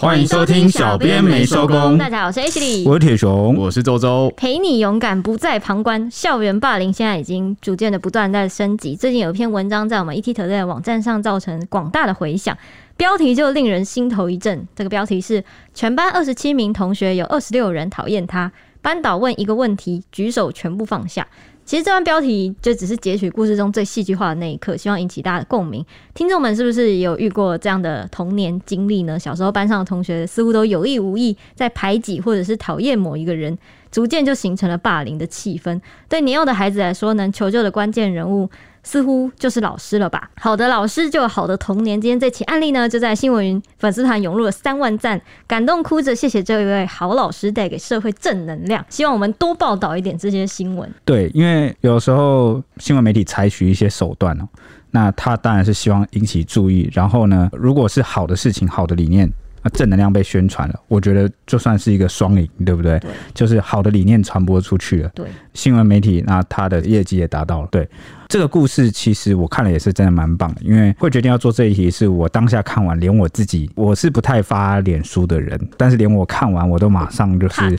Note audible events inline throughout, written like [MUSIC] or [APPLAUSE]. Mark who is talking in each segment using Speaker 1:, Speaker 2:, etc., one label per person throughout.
Speaker 1: 欢迎收听小编没收工。
Speaker 2: 大家好，我是 Ashley，
Speaker 1: 我是铁熊，
Speaker 3: 我是周周，
Speaker 2: 陪你勇敢不再旁观。校园霸凌现在已经逐渐的不断在升级。最近有一篇文章在我们 ETtoday 的网站上造成广大的回响，标题就令人心头一震。这个标题是：全班二十七名同学有二十六人讨厌他，班导问一个问题，举手全部放下。其实这段标题就只是截取故事中最戏剧化的那一刻，希望引起大家的共鸣。听众们是不是有遇过这样的童年经历呢？小时候班上的同学似乎都有意无意在排挤或者是讨厌某一个人，逐渐就形成了霸凌的气氛。对年幼的孩子来说，能求救的关键人物。似乎就是老师了吧？好的老师就有好的童年。今天这起案例呢，就在新闻云粉丝团涌入了三万赞，感动哭着谢谢这一位好老师带给社会正能量。希望我们多报道一点这些新闻。
Speaker 1: 对，因为有时候新闻媒体采取一些手段哦，那他当然是希望引起注意。然后呢，如果是好的事情、好的理念。那正能量被宣传了，我觉得就算是一个双赢，对不对？对，就是好的理念传播出去了。对，新闻媒体那它的业绩也达到了。对，这个故事其实我看了也是真的蛮棒的，因为会决定要做这一题，是我当下看完，连我自己我是不太发脸书的人，但是连我看完我都马上就是。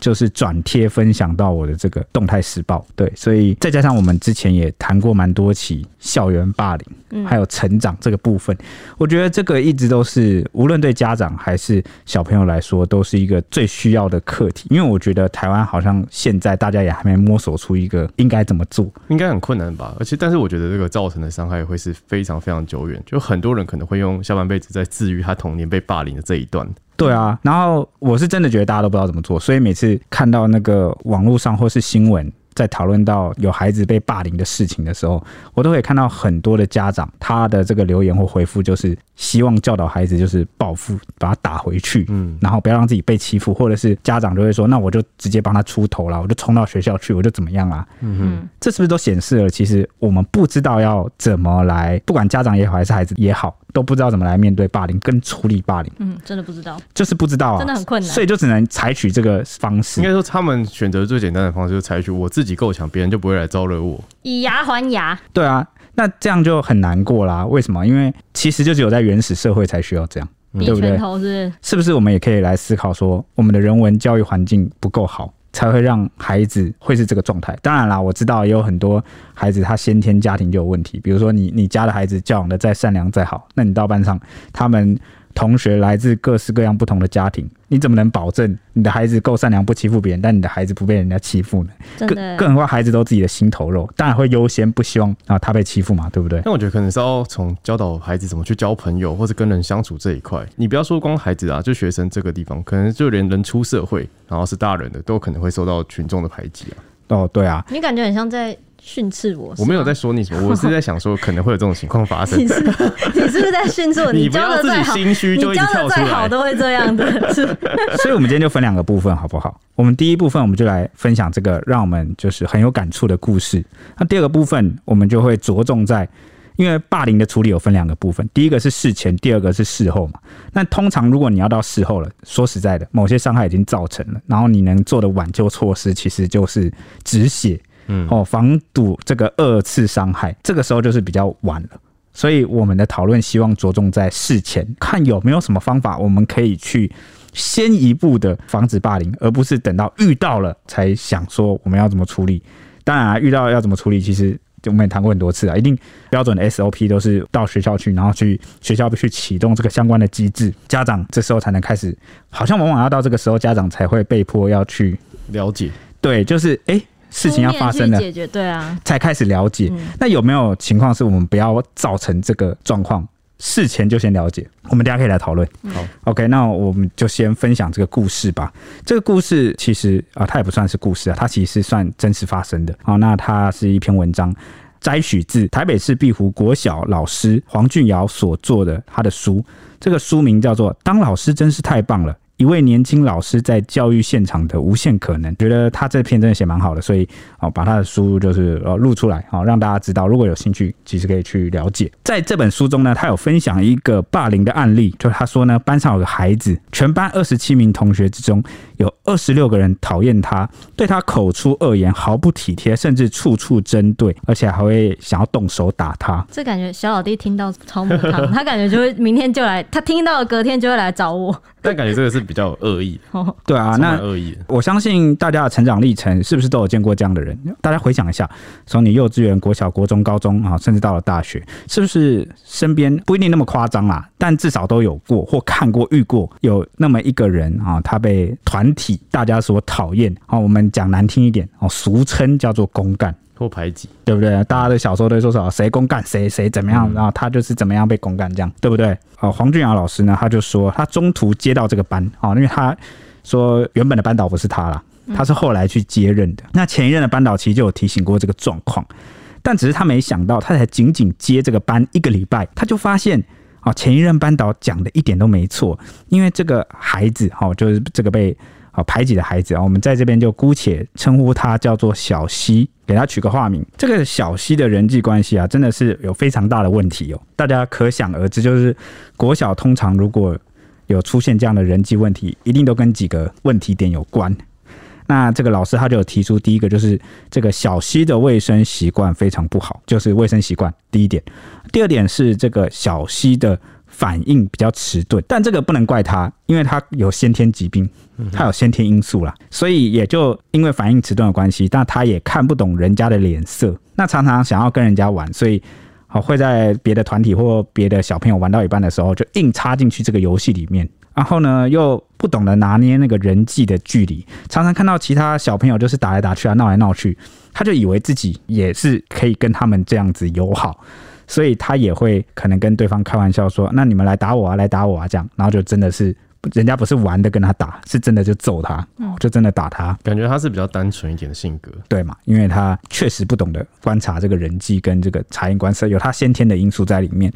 Speaker 1: 就是转贴分享到我的这个动态时报，对，所以再加上我们之前也谈过蛮多起校园霸凌，还有成长这个部分，我觉得这个一直都是无论对家长还是小朋友来说，都是一个最需要的课题。因为我觉得台湾好像现在大家也还没摸索出一个应该怎么做，
Speaker 3: 应该很困难吧？而且，但是我觉得这个造成的伤害会是非常非常久远，就很多人可能会用下半辈子在治愈他童年被霸凌的这一段。
Speaker 1: 对啊，然后我是真的觉得大家都不知道怎么做，所以每次看到那个网络上或是新闻在讨论到有孩子被霸凌的事情的时候，我都会看到很多的家长他的这个留言或回复，就是希望教导孩子就是报复，把他打回去，嗯，然后不要让自己被欺负，或者是家长就会说，那我就直接帮他出头了，我就冲到学校去，我就怎么样啊？嗯哼，这是不是都显示了其实我们不知道要怎么来，不管家长也好还是孩子也好。都不知道怎么来面对霸凌跟处理霸凌，
Speaker 2: 嗯，真的不知道，
Speaker 1: 就是不知道啊，
Speaker 2: 真的很困难，
Speaker 1: 所以就只能采取这个方式。
Speaker 3: 应该说，他们选择最简单的方式，就采取我自己够强，别人就不会来招惹我，
Speaker 2: 以牙还牙。
Speaker 1: 对啊，那这样就很难过啦。为什么？因为其实就只有在原始社会才需要这样，对不对？是不是？我们也可以来思考说，我们的人文教育环境不够好。才会让孩子会是这个状态。当然啦，我知道也有很多孩子他先天家庭就有问题，比如说你你家的孩子教养的再善良再好，那你到班上他们。同学来自各式各样不同的家庭，你怎么能保证你的孩子够善良不欺负别人，但你的孩子不被人家欺负呢？更更何况孩子都自己的心头肉，当然会优先不希望啊他被欺负嘛，对不对？
Speaker 3: 那我觉得可能是要从教导孩子怎么去交朋友或者跟人相处这一块。你不要说光孩子啊，就学生这个地方，可能就连人出社会，然后是大人的，都可能会受到群众的排挤啊。
Speaker 1: 哦，对啊，
Speaker 2: 你感觉很像在。训斥我，
Speaker 3: 我没有在说你什么，我是在想说可能会有这种情况发生。[LAUGHS]
Speaker 2: 你是你是不是在训斥我？[LAUGHS] 你教的再好，你教的再好都会这样的。[LAUGHS]
Speaker 1: 所以我们今天就分两个部分，好不好？我们第一部分我们就来分享这个让我们就是很有感触的故事。那第二个部分我们就会着重在，因为霸凌的处理有分两个部分，第一个是事前，第二个是事后嘛。那通常如果你要到事后了，说实在的，某些伤害已经造成了，然后你能做的挽救措施其实就是止血。嗯，哦，防堵这个二次伤害，这个时候就是比较晚了。所以我们的讨论希望着重在事前，看有没有什么方法，我们可以去先一步的防止霸凌，而不是等到遇到了才想说我们要怎么处理。当然啊，遇到要怎么处理，其实我们也谈过很多次啊。一定标准的 SOP 都是到学校去，然后去学校去启动这个相关的机制，家长这时候才能开始。好像往往要到这个时候，家长才会被迫要去
Speaker 3: 了解。
Speaker 1: 对，就是哎。欸事情要发生了，
Speaker 2: 解决对啊，
Speaker 1: 才开始了解。嗯、那有没有情况是我们不要造成这个状况？事前就先了解。我们大家可以来讨论。好，OK，那我们就先分享这个故事吧。这个故事其实啊，它也不算是故事啊，它其实算真实发生的。好，那它是一篇文章，摘取自台北市碧湖国小老师黄俊尧所做的他的书。这个书名叫做《当老师真是太棒了》。一位年轻老师在教育现场的无限可能，觉得他这篇真的写蛮好的，所以哦，把他的书就是呃录出来，好让大家知道。如果有兴趣，其实可以去了解。在这本书中呢，他有分享一个霸凌的案例，就是他说呢，班上有个孩子，全班二十七名同学之中，有二十六个人讨厌他，对他口出恶言，毫不体贴，甚至处处针对，而且还会想要动手打他。
Speaker 2: 这感觉小老弟听到超母汤，[LAUGHS] 他感觉就会明天就来，他听到隔天就会来找我。
Speaker 3: 但感觉这个是比较有恶意，[LAUGHS]
Speaker 1: 对啊，那恶意。我相信大家的成长历程是不是都有见过这样的人？大家回想一下，从你幼稚园、国小、国中、高中啊，甚至到了大学，是不是身边不一定那么夸张啦，但至少都有过或看过、遇过有那么一个人啊，他被团体大家所讨厌啊。我们讲难听一点哦，俗称叫做公干。
Speaker 3: 或排挤，
Speaker 1: 对不对？大家的小时候都说什么谁公干谁谁怎么样，然后他就是怎么样被公干这样，对不对？哦，黄俊尧老师呢，他就说他中途接到这个班啊，因为他说原本的班导不是他啦，他是后来去接任的。那前一任的班导其实就有提醒过这个状况，但只是他没想到，他才仅仅接这个班一个礼拜，他就发现啊，前一任班导讲的一点都没错，因为这个孩子哈，就是这个被。好排挤的孩子啊，我们在这边就姑且称呼他叫做小西，给他取个化名。这个小西的人际关系啊，真的是有非常大的问题哦。大家可想而知，就是国小通常如果有出现这样的人际问题，一定都跟几个问题点有关。那这个老师他就有提出，第一个就是这个小西的卫生习惯非常不好，就是卫生习惯第一点。第二点是这个小西的。反应比较迟钝，但这个不能怪他，因为他有先天疾病，他有先天因素啦，所以也就因为反应迟钝的关系，但他也看不懂人家的脸色，那常常想要跟人家玩，所以好会在别的团体或别的小朋友玩到一半的时候，就硬插进去这个游戏里面，然后呢又不懂得拿捏那个人际的距离，常常看到其他小朋友就是打来打去啊，闹来闹去，他就以为自己也是可以跟他们这样子友好。所以他也会可能跟对方开玩笑说：“那你们来打我啊，来打我啊，这样。”然后就真的是人家不是玩的跟他打，是真的就揍他，就真的打他。
Speaker 3: 感觉他是比较单纯一点的性格，
Speaker 1: 对嘛？因为他确实不懂得观察这个人际跟这个察言观色，有他先天的因素在里面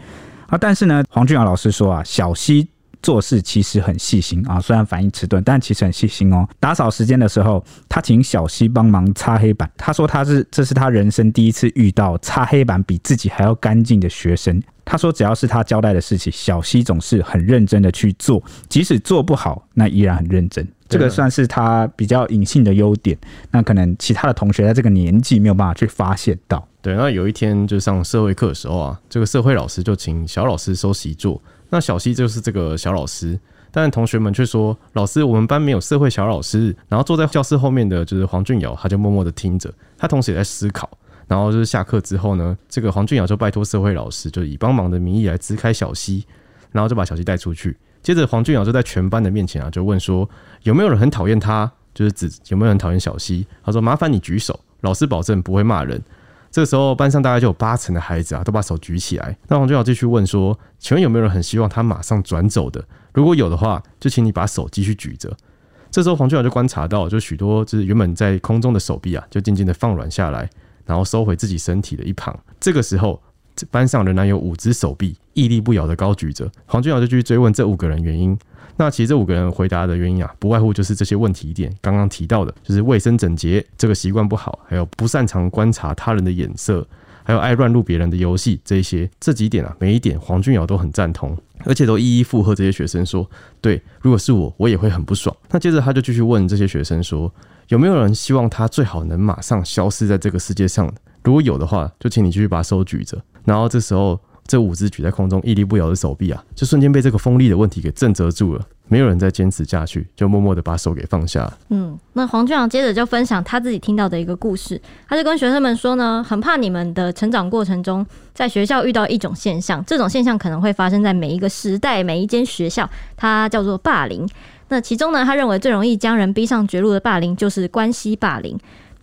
Speaker 1: 啊。但是呢，黄俊尧老师说啊，小西。做事其实很细心啊，虽然反应迟钝，但其实很细心哦。打扫时间的时候，他请小西帮忙擦黑板。他说他是这是他人生第一次遇到擦黑板比自己还要干净的学生。他说只要是他交代的事情，小西总是很认真的去做，即使做不好，那依然很认真。这个算是他比较隐性的优点。那可能其他的同学在这个年纪没有办法去发现到。
Speaker 3: 对，那有一天就上社会课的时候啊，这个社会老师就请小老师收习作。那小西就是这个小老师，但同学们却说：“老师，我们班没有社会小老师。”然后坐在教室后面的就是黄俊尧，他就默默的听着，他同时也在思考。然后就是下课之后呢，这个黄俊尧就拜托社会老师，就以帮忙的名义来支开小西，然后就把小西带出去。接着黄俊尧就在全班的面前啊，就问说：“有没有人很讨厌他？就是指有没有人讨厌小西？”他说：“麻烦你举手，老师保证不会骂人。”这个时候，班上大概就有八成的孩子啊，都把手举起来。那黄俊尧继续问说：“请问有没有人很希望他马上转走的？如果有的话，就请你把手继续举着。”这时候，黄俊尧就观察到，就许多就是原本在空中的手臂啊，就渐渐的放软下来，然后收回自己身体的一旁。这个时候，班上仍然有五只手臂屹立不摇的高举着。黄俊尧就继续追问这五个人原因。那其实这五个人回答的原因啊，不外乎就是这些问题点。刚刚提到的，就是卫生整洁这个习惯不好，还有不擅长观察他人的眼色，还有爱乱入别人的游戏这些，这几点啊，每一点黄俊尧都很赞同，而且都一一附和这些学生说，对，如果是我，我也会很不爽。那接着他就继续问这些学生说，有没有人希望他最好能马上消失在这个世界上？如果有的话，就请你继续把手举着。然后这时候。这五只举在空中屹立不摇的手臂啊，就瞬间被这个锋利的问题给震折住了。没有人再坚持下去，就默默的把手给放下。
Speaker 2: 嗯，那黄俊尧接着就分享他自己听到的一个故事，他就跟学生们说呢，很怕你们的成长过程中，在学校遇到一种现象，这种现象可能会发生在每一个时代、每一间学校，它叫做霸凌。那其中呢，他认为最容易将人逼上绝路的霸凌，就是关系霸凌。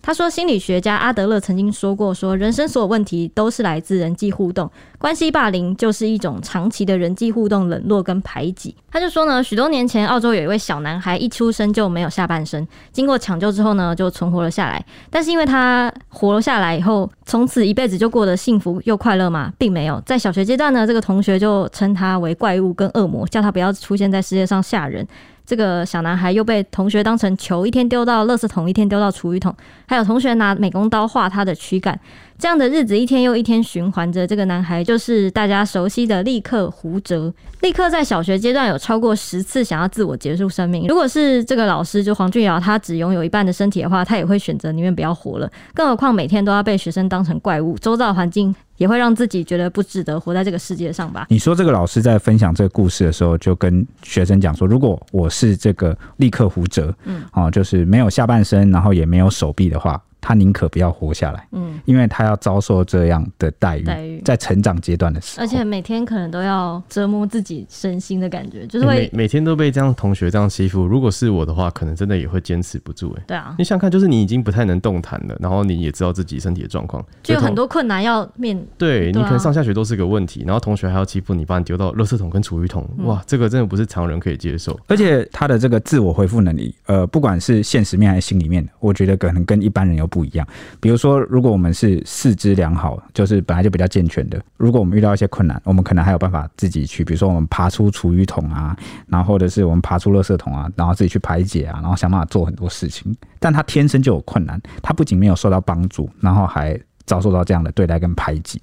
Speaker 2: 他说，心理学家阿德勒曾经说过，说人生所有问题都是来自人际互动，关系霸凌就是一种长期的人际互动冷落跟排挤。他就说呢，许多年前，澳洲有一位小男孩一出生就没有下半身，经过抢救之后呢，就存活了下来。但是因为他活了下来以后，从此一辈子就过得幸福又快乐嘛，并没有。在小学阶段呢，这个同学就称他为怪物跟恶魔，叫他不要出现在世界上吓人。这个小男孩又被同学当成球，一天丢到垃圾桶，一天丢到厨余桶，还有同学拿美工刀划他的躯干。这样的日子一天又一天循环着，这个男孩就是大家熟悉的立刻胡哲。立刻在小学阶段有超过十次想要自我结束生命。如果是这个老师，就黄俊尧，他只拥有一半的身体的话，他也会选择宁愿不要活了。更何况每天都要被学生当成怪物，周遭环境也会让自己觉得不值得活在这个世界上吧？
Speaker 1: 你说这个老师在分享这个故事的时候，就跟学生讲说，如果我是这个立刻胡哲，嗯，哦，就是没有下半身，然后也没有手臂的话。他宁可不要活下来，嗯，因为他要遭受这样的待遇，待遇。在成长阶段的时候，
Speaker 2: 而且每天可能都要折磨自己身心的感觉，就是会
Speaker 3: 每每天都被这样同学这样欺负。如果是我的话，可能真的也会坚持不住，哎，
Speaker 2: 对啊，
Speaker 3: 你想看，就是你已经不太能动弹了，然后你也知道自己身体的状况，
Speaker 2: 就有很多困难要面对，
Speaker 3: 对，你可能上下学都是个问题，然后同学还要欺负你，把你丢到垃圾桶跟厨余桶，哇，这个真的不是常人可以接受。
Speaker 1: 而且他的这个自我恢复能力，呃，不管是现实面还是心里面，我觉得可能跟一般人有不不一样。比如说，如果我们是四肢良好，就是本来就比较健全的，如果我们遇到一些困难，我们可能还有办法自己去，比如说我们爬出厨余桶啊，然后或者是我们爬出垃圾桶啊，然后自己去排解啊，然后想办法做很多事情。但他天生就有困难，他不仅没有受到帮助，然后还遭受到这样的对待跟排挤。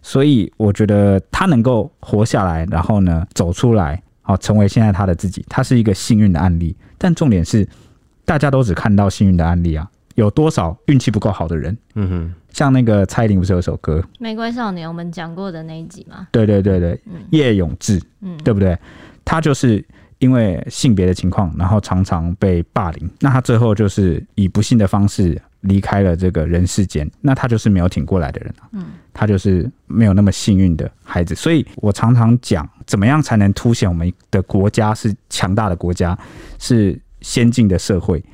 Speaker 1: 所以我觉得他能够活下来，然后呢走出来，好成为现在他的自己，他是一个幸运的案例。但重点是，大家都只看到幸运的案例啊。有多少运气不够好的人？嗯哼，像那个蔡依林不是有首歌《
Speaker 2: 玫瑰少年》，我们讲过的那一集吗？
Speaker 1: 对对对对，叶永志，嗯，对不对？他就是因为性别的情况，然后常常被霸凌，那他最后就是以不幸的方式离开了这个人世间。那他就是没有挺过来的人，嗯，他就是没有那么幸运的孩子。所以我常常讲，怎么样才能凸显我们的国家是强大的国家，是先进的社会，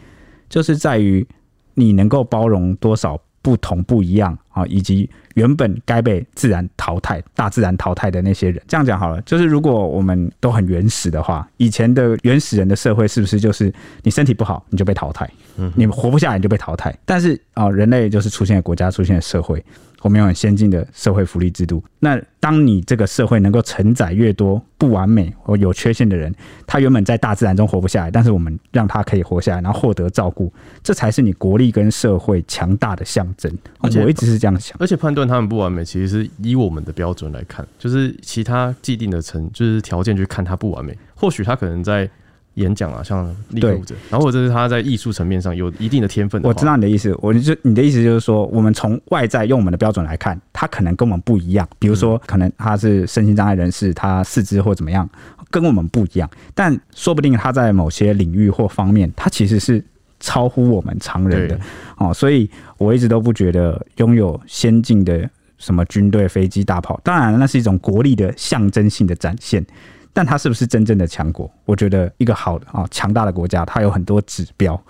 Speaker 1: 就是在于。你能够包容多少不同不一样啊，以及原本该被自然淘汰、大自然淘汰的那些人？这样讲好了，就是如果我们都很原始的话，以前的原始人的社会是不是就是你身体不好你就被淘汰，嗯，你活不下来你就被淘汰？但是啊，人类就是出现了国家，出现了社会。我们有很先进的社会福利制度。那当你这个社会能够承载越多不完美或有缺陷的人，他原本在大自然中活不下来，但是我们让他可以活下来，然后获得照顾，这才是你国力跟社会强大的象征。我一直是这样想。
Speaker 3: 而且判断他们不完美，其实是以我们的标准来看，就是其他既定的成就是条件去看他不完美。或许他可能在。演讲啊，像力克胡哲，然后或者是他在艺术层面上有一定的天分。
Speaker 1: 我知道你的意思，我就你的意思就是说，我们从外在用我们的标准来看，他可能跟我们不一样。比如说，可能他是身心障碍人士，他四肢或怎么样，跟我们不一样。但说不定他在某些领域或方面，他其实是超乎我们常人的哦。所以我一直都不觉得拥有先进的什么军队、飞机、大炮，当然那是一种国力的象征性的展现。但它是不是真正的强国？我觉得一个好的啊强大的国家，它有很多指标。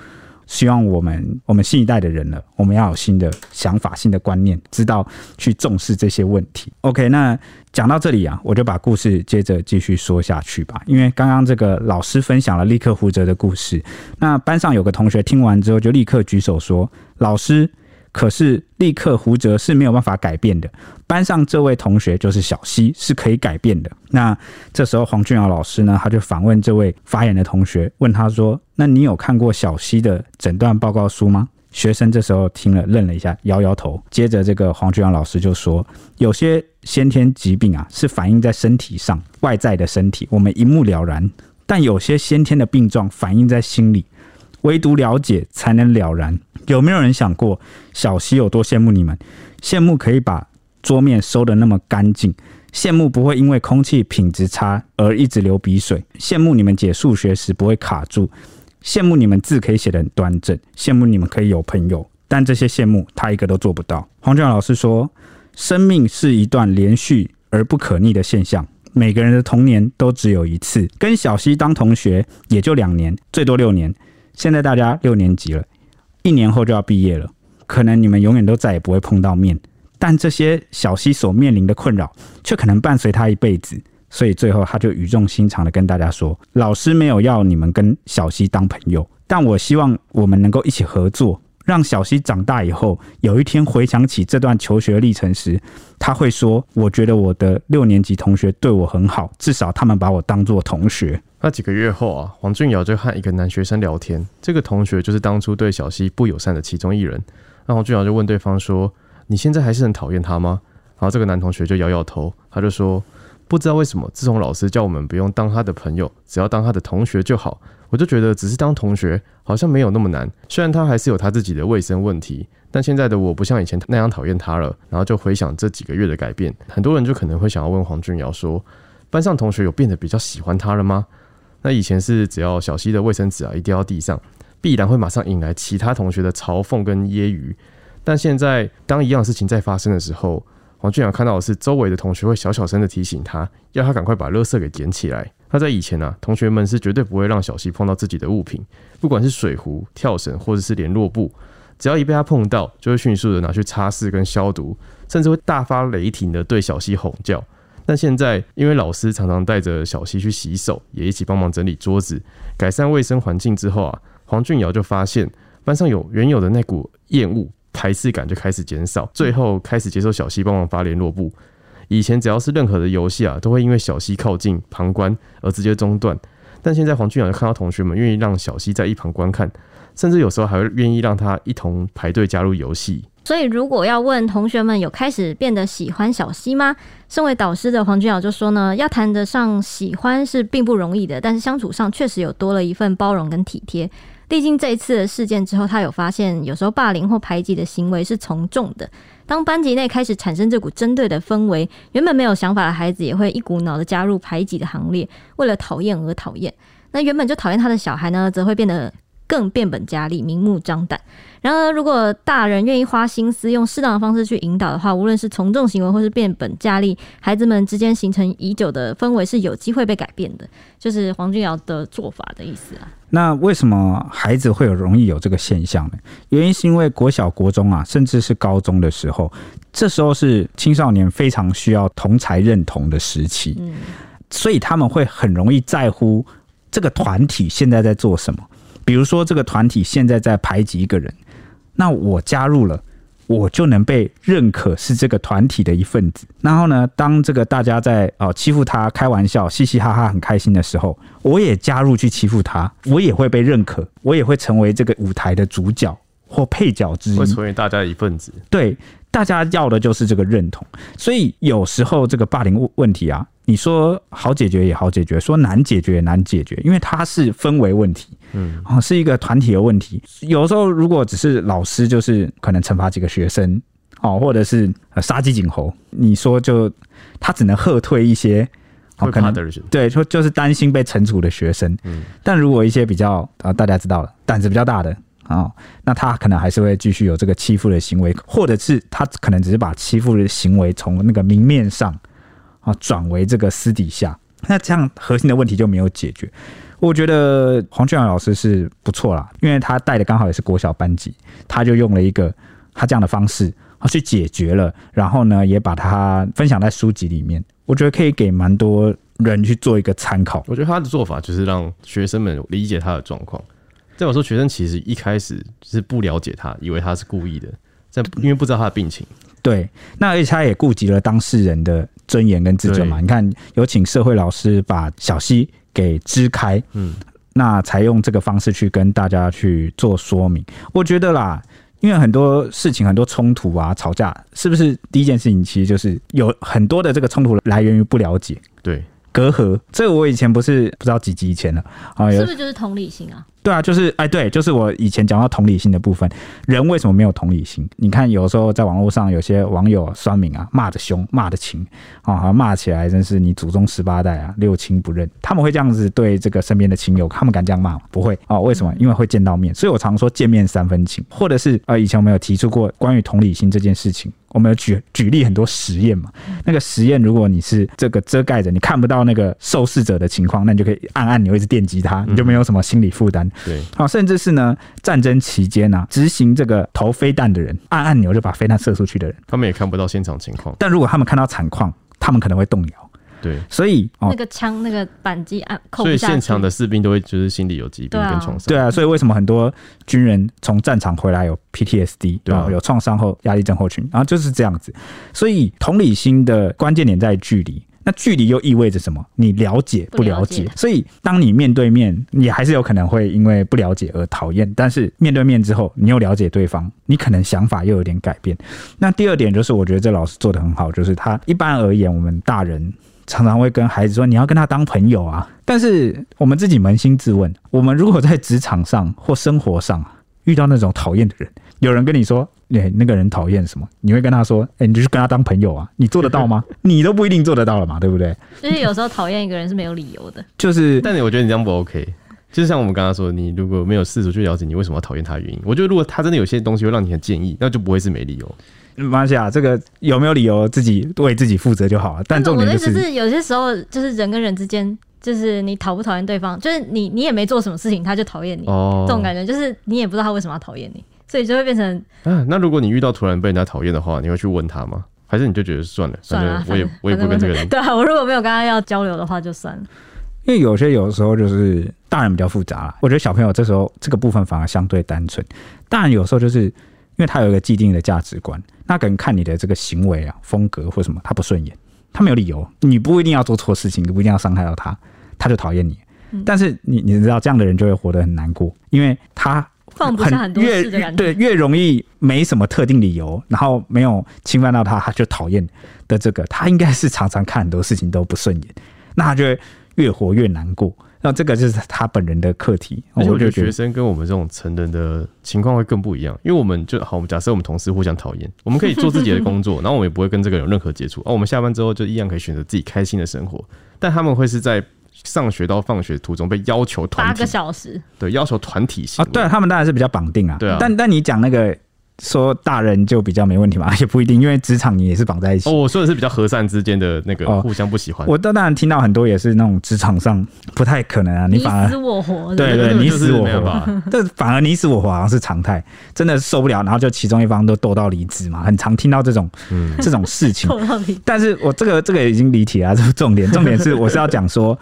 Speaker 1: 希望我们我们新一代的人呢，我们要有新的想法、新的观念，知道去重视这些问题。OK，那讲到这里啊，我就把故事接着继续说下去吧。因为刚刚这个老师分享了立刻胡哲的故事，那班上有个同学听完之后就立刻举手说：“老师。”可是立刻胡哲是没有办法改变的，班上这位同学就是小希是可以改变的。那这时候黄俊尧老师呢，他就反问这位发言的同学，问他说：“那你有看过小希的诊断报告书吗？”学生这时候听了愣了一下，摇摇头。接着这个黄俊尧老师就说：“有些先天疾病啊，是反映在身体上，外在的身体我们一目了然；但有些先天的病状反映在心里。”唯独了解才能了然。有没有人想过，小希有多羡慕你们？羡慕可以把桌面收得那么干净，羡慕不会因为空气品质差而一直流鼻水，羡慕你们解数学时不会卡住，羡慕你们字可以写得很端正，羡慕你们可以有朋友。但这些羡慕他一个都做不到。黄俊老师说：“生命是一段连续而不可逆的现象，每个人的童年都只有一次。跟小希当同学也就两年，最多六年。”现在大家六年级了，一年后就要毕业了，可能你们永远都再也不会碰到面。但这些小溪所面临的困扰，却可能伴随他一辈子。所以最后，他就语重心长的跟大家说：“老师没有要你们跟小溪当朋友，但我希望我们能够一起合作，让小溪长大以后，有一天回想起这段求学历程时，他会说：“我觉得我的六年级同学对我很好，至少他们把我当作同学。”
Speaker 3: 那几个月后啊，黄俊尧就和一个男学生聊天，这个同学就是当初对小溪不友善的其中一人。那黄俊尧就问对方说：“你现在还是很讨厌他吗？”然后这个男同学就摇摇头，他就说：“不知道为什么，自从老师叫我们不用当他的朋友，只要当他的同学就好。”我就觉得只是当同学好像没有那么难，虽然他还是有他自己的卫生问题，但现在的我不像以前那样讨厌他了。然后就回想这几个月的改变，很多人就可能会想要问黄俊尧说：班上同学有变得比较喜欢他了吗？那以前是只要小溪的卫生纸啊一掉到地上，必然会马上引来其他同学的嘲讽跟揶揄，但现在当一样事情在发生的时候，黄俊尧看到的是周围的同学会小小声的提醒他，要他赶快把垃圾给捡起来。他在以前啊，同学们是绝对不会让小溪碰到自己的物品，不管是水壶、跳绳或者是联络布，只要一被他碰到，就会迅速的拿去擦拭跟消毒，甚至会大发雷霆的对小溪吼叫。但现在，因为老师常常带着小溪去洗手，也一起帮忙整理桌子，改善卫生环境之后啊，黄俊尧就发现班上有原有的那股厌恶、排斥感就开始减少，最后开始接受小西帮忙发联络簿。以前只要是任何的游戏啊，都会因为小西靠近旁观而直接中断。但现在黄俊尧就看到同学们愿意让小西在一旁观看，甚至有时候还会愿意让他一同排队加入游戏。
Speaker 2: 所以，如果要问同学们有开始变得喜欢小西吗？身为导师的黄俊尧就说呢，要谈得上喜欢是并不容易的，但是相处上确实有多了一份包容跟体贴。毕竟这一次的事件之后，他有发现，有时候霸凌或排挤的行为是从众的。当班级内开始产生这股针对的氛围，原本没有想法的孩子也会一股脑的加入排挤的行列，为了讨厌而讨厌。那原本就讨厌他的小孩呢，则会变得更变本加厉、明目张胆。然而，如果大人愿意花心思，用适当的方式去引导的话，无论是从众行为，或是变本加厉，孩子们之间形成已久的氛围是有机会被改变的。就是黄俊尧的做法的意思啊。
Speaker 1: 那为什么孩子会有容易有这个现象呢？原因是因为国小、国中啊，甚至是高中的时候，这时候是青少年非常需要同才认同的时期，嗯，所以他们会很容易在乎这个团体现在在做什么。比如说，这个团体现在在排挤一个人。那我加入了，我就能被认可是这个团体的一份子。然后呢，当这个大家在哦欺负他、开玩笑、嘻嘻哈哈、很开心的时候，我也加入去欺负他，我也会被认可，我也会成为这个舞台的主角或配角之一，
Speaker 3: 会成为大家的一份子。
Speaker 1: 对，大家要的就是这个认同。所以有时候这个霸凌问问题啊。你说好解决也好解决，说难解决也难解决，因为它是氛围问题，嗯，啊，是一个团体的问题。有时候如果只是老师，就是可能惩罚几个学生，哦，或者是杀鸡儆猴，你说就他只能吓退一些
Speaker 3: 会怕的人，
Speaker 1: 对，说就是担心被惩处的学生。嗯，但如果一些比较啊，大家知道了，胆子比较大的啊，那他可能还是会继续有这个欺负的行为，或者是他可能只是把欺负的行为从那个明面上。啊，转为这个私底下，那这样核心的问题就没有解决。我觉得黄俊阳老师是不错啦，因为他带的刚好也是国小班级，他就用了一个他这样的方式啊去解决了，然后呢也把它分享在书籍里面，我觉得可以给蛮多人去做一个参考。
Speaker 3: 我觉得他的做法就是让学生们理解他的状况。再我说，学生其实一开始是不了解他，以为他是故意的，在因为不知道他的病情。
Speaker 1: 对，那而且他也顾及了当事人的尊严跟自尊嘛。你看，有请社会老师把小溪给支开，嗯，那才用这个方式去跟大家去做说明。我觉得啦，因为很多事情、很多冲突啊、吵架，是不是第一件事情其实就是有很多的这个冲突来源于不了解，
Speaker 3: 对，
Speaker 1: 隔阂。这个我以前不是不知道几集以前了啊，
Speaker 2: 是不是就是同理心啊？
Speaker 1: 对啊，就是哎，对，就是我以前讲到同理心的部分，人为什么没有同理心？你看，有时候在网络上有些网友酸民啊，骂的凶，骂的轻啊，好像骂起来真是你祖宗十八代啊，六亲不认。他们会这样子对这个身边的亲友，他们敢这样骂吗？不会哦。为什么？因为会见到面，所以我常说见面三分情，或者是呃，以前我们有提出过关于同理心这件事情。我们有举举例很多实验嘛，那个实验如果你是这个遮盖着，你看不到那个受试者的情况，那你就可以按按钮一直电击他，你就没有什么心理负担。
Speaker 3: 对，
Speaker 1: 好，甚至是呢，战争期间呢，执行这个投飞弹的人，按按钮就把飞弹射出去的人，
Speaker 3: 他们也看不到现场情况。
Speaker 1: 但如果他们看到惨况，他们可能会动摇。
Speaker 3: 对，
Speaker 1: 所以哦
Speaker 2: 那，个枪那个扳机按，扣
Speaker 3: 所以现场的士兵都会就是心里有疾病跟创伤。
Speaker 1: 对啊，所以为什么很多军人从战场回来有 PTSD，
Speaker 3: 对啊
Speaker 1: 有创伤后压力症候群，然后就是这样子。所以同理心的关键点在距离。那距离又意味着什么？你了解不了解？
Speaker 2: 不了解
Speaker 1: 所以当你面对面，你还是有可能会因为不了解而讨厌。但是面对面之后，你又了解对方，你可能想法又有点改变。那第二点就是，我觉得这老师做得很好，就是他一般而言，我们大人常常会跟孩子说，你要跟他当朋友啊。但是我们自己扪心自问，我们如果在职场上或生活上遇到那种讨厌的人，有人跟你说，哎，那个人讨厌什么？你会跟他说，哎，你就去跟他当朋友啊？[LAUGHS] 你做得到吗？你都不一定做得到了嘛，对不对？
Speaker 2: 就是有时候讨厌一个人是没有理由的。[LAUGHS]
Speaker 1: 就是，
Speaker 3: 但我觉得你这样不 OK。就是像我们刚刚说，你如果没有试图去了解你为什么要讨厌他的原因，我觉得如果他真的有些东西会让你很介意，那就不会是没理由。
Speaker 1: 没关系啊，这个有没有理由自己为自己负责就好了。但重点就是，
Speaker 2: 我的意思是，有些时候就是人跟人之间，就是你讨不讨厌对方，就是你你也没做什么事情，他就讨厌你，
Speaker 3: 哦，
Speaker 2: 这种感觉就是你也不知道他为什么要讨厌你，所以就会变成
Speaker 3: 啊，那如果你遇到突然被人家讨厌的话，你会去问他吗？还是你就觉得算了，
Speaker 2: 算了
Speaker 3: 我也我也不跟这个人。
Speaker 2: 对啊，我如果没有跟他要交流的话，就算了。
Speaker 1: 因为有些有时候就是大人比较复杂啦，我觉得小朋友这时候这个部分反而相对单纯。大人有时候就是因为他有一个既定的价值观，那可能看你的这个行为啊、风格或什么，他不顺眼，他没有理由，你不一定要做错事情，你不一定要伤害到他，他就讨厌你。
Speaker 2: 嗯
Speaker 1: 但是你你知道这样的人就会活得很难过，因为他
Speaker 2: 放不下很多
Speaker 1: 越
Speaker 2: 事的感觉。
Speaker 1: 对，越容易没什么特定理由，然后没有侵犯到他，他就讨厌的这个，他应该是常常看很多事情都不顺眼，那他就会越活越难过。那这个就是他本人的课题。
Speaker 3: 而且我觉得学生跟我们这种成人的情况会更不一样，因为我们就好，我们假设我们同事互相讨厌，我们可以做自己的工作，然后我们也不会跟这个有任何接触，而我们下班之后就一样可以选择自己开心的生活。但他们会是在上学到放学途中被要求团体
Speaker 2: 八个小时，
Speaker 3: 对，要求团体性
Speaker 1: 啊，对他们当然是比较绑定啊。
Speaker 3: 对啊
Speaker 1: 但但你讲那个说大人就比较没问题嘛，[LAUGHS] 也不一定，因为职场你也是绑在一起。
Speaker 3: 哦，我说的是比较和善之间的那个
Speaker 1: 哦
Speaker 3: 互相不喜欢。
Speaker 1: 我当然听到很多也是那种职场上不太可能啊，你
Speaker 2: 你
Speaker 1: 反而
Speaker 2: 死我活。
Speaker 3: 对
Speaker 1: 对，你死我活这 [LAUGHS] 反而你死我活好像是常态，真的受不了，然后就其中一方都斗到离职嘛，很常听到这种
Speaker 3: 嗯，
Speaker 1: 这种事情。但是我这个这个已经离题了，这是重点，重点是我是要讲说，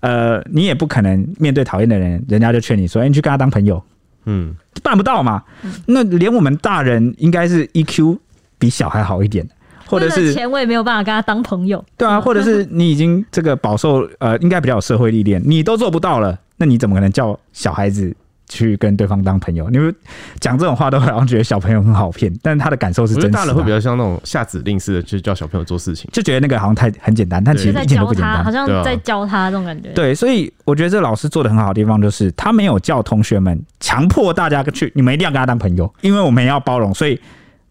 Speaker 1: 呃，你也不可能面对讨厌的人，人家就劝你说，哎、你去跟他当朋友，
Speaker 3: 嗯，
Speaker 1: 办不到嘛。那连我们大人应该是 EQ 比小孩好一点，或者是
Speaker 2: 钱我也没有办法跟他当朋友。
Speaker 1: 对啊，[LAUGHS] 或者是你已经这个饱受呃，应该比较有社会历练，你都做不到了，那你怎么可能叫小孩子？去跟对方当朋友，你们讲这种话都好像觉得小朋友很好骗，但是他的感受是真实的、
Speaker 3: 大人会比较像那种下指令似的，去叫小朋友做事情，
Speaker 1: 就觉得那个好像太很简单，但其
Speaker 2: 实
Speaker 1: 一点都不
Speaker 2: 简单，好。像在教他这种感觉。
Speaker 1: 对，所以我觉得这老师做的很好的地方就是，他没有叫同学们强迫大家去，你们一定要跟他当朋友，因为我们要包容，所以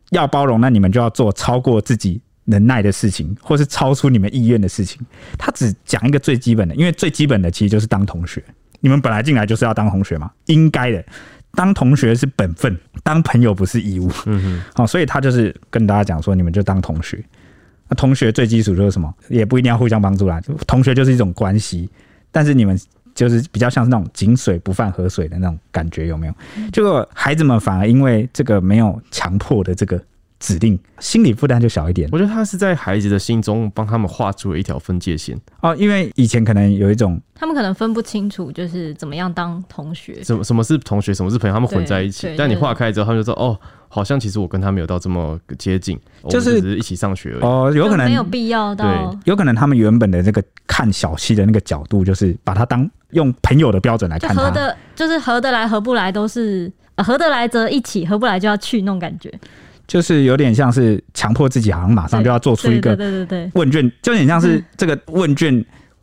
Speaker 1: 要包容，那你们就要做超过自己能耐的事情，或是超出你们意愿的事情。他只讲一个最基本的，因为最基本的其实就是当同学。你们本来进来就是要当同学嘛，应该的。当同学是本分，当朋友不是义务。
Speaker 3: 嗯哼，
Speaker 1: 好，所以他就是跟大家讲说，你们就当同学。那同学最基础就是什么？也不一定要互相帮助啦。同学就是一种关系，但是你们就是比较像是那种井水不犯河水的那种感觉，有没有？结果孩子们反而因为这个没有强迫的这个指定，心理负担就小一点。
Speaker 3: 我觉得他是在孩子的心中帮他们画出了一条分界线。
Speaker 1: 哦，因为以前可能有一种。
Speaker 2: 他们可能分不清楚，就是怎么样当同学，
Speaker 3: 什么什么是同学，什么是朋友，他们混在一起。但你划开之后，他们就说：“哦，好像其实我跟他没有到这么接近，
Speaker 1: 就是
Speaker 3: 只是一起上学而已。”
Speaker 1: 哦，有可能
Speaker 2: 没有必要到，
Speaker 1: 有可能他们原本的这个看小溪的那个角度，就是把他当用朋友的标准来看他，
Speaker 2: 合的，就是合得来合不来都是合得来则一起，合不来就要去那种感觉，
Speaker 1: 就是有点像是强迫自己，好像马上就要做出一
Speaker 2: 个
Speaker 1: 问卷，就有点像是这个问卷。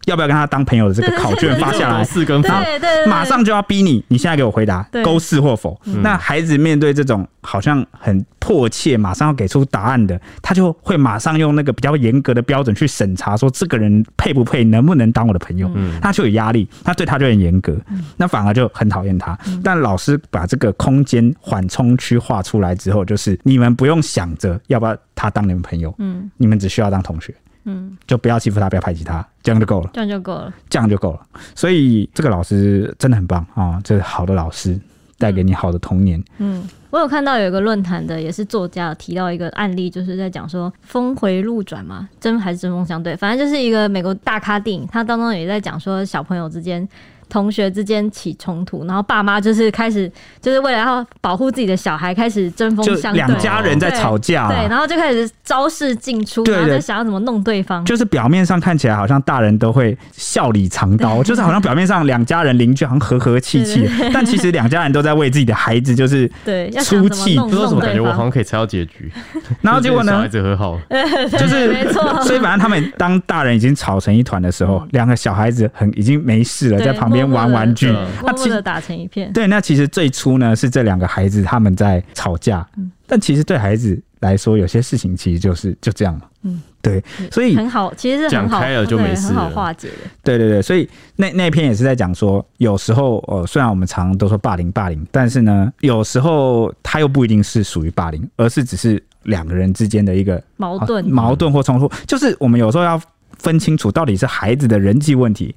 Speaker 1: 要不要跟他当朋友的这个 [LAUGHS] 考卷发下来，
Speaker 3: 是跟
Speaker 2: 对对，
Speaker 1: 马上就要逼你，你现在给我回答，勾是或否。那孩子面对这种好像很迫切，马上要给出答案的，他就会马上用那个比较严格的标准去审查，说这个人配不配，能不能当我的朋友，他就有压力，他对他就很严格，那反而就很讨厌他。但老师把这个空间缓冲区画出来之后，就是你们不用想着要不要他当你们朋友，嗯，你们只需要当同学。嗯，就不要欺负他，不要排挤他，这样就够了。
Speaker 2: 这样就够了，
Speaker 1: 这样就够了。所以这个老师真的很棒啊，这是好的老师带给你好的童年。嗯，
Speaker 2: 我有看到有一个论坛的，也是作家提到一个案例，就是在讲说峰回路转嘛，针还是针锋相对，反正就是一个美国大咖电影，他当中也在讲说小朋友之间。同学之间起冲突，然后爸妈就是开始，就是为了要保护自己的小孩，开始针锋相对，
Speaker 1: 两家人在吵架，啊，
Speaker 2: 对，然后就开始招式进出，然后就想要怎么弄对方。
Speaker 1: 就是表面上看起来好像大人都会笑里藏刀，就是好像表面上两家人邻居好像和和气气，但其实两家人都在为自己的孩子就是
Speaker 2: 对
Speaker 1: 出气。
Speaker 3: 不知道什么感觉我好像可以猜到结局，[LAUGHS]
Speaker 1: 然后结果呢？
Speaker 3: 小孩子和好，[LAUGHS]
Speaker 1: 就是
Speaker 2: 没错。
Speaker 1: 所以反正他们当大人已经吵成一团的时候，两个小孩子很已经没事了，在旁边。玩玩具，
Speaker 2: 默默的打成一片。
Speaker 1: 对，那其实最初呢是这两个孩子他们在吵架，嗯、但其实对孩子来说，有些事情其实就是就这样嘛。嗯，对，所以
Speaker 2: 很好，其实
Speaker 3: 讲开了就没事，
Speaker 2: 很好化解的。
Speaker 1: 对对对，所以那那篇也是在讲说，有时候呃，虽然我们常常都说霸凌霸凌，但是呢，有时候他又不一定是属于霸凌，而是只是两个人之间的一个
Speaker 2: 矛盾、啊、
Speaker 1: 矛盾或冲突。嗯、就是我们有时候要分清楚，到底是孩子的人际问题。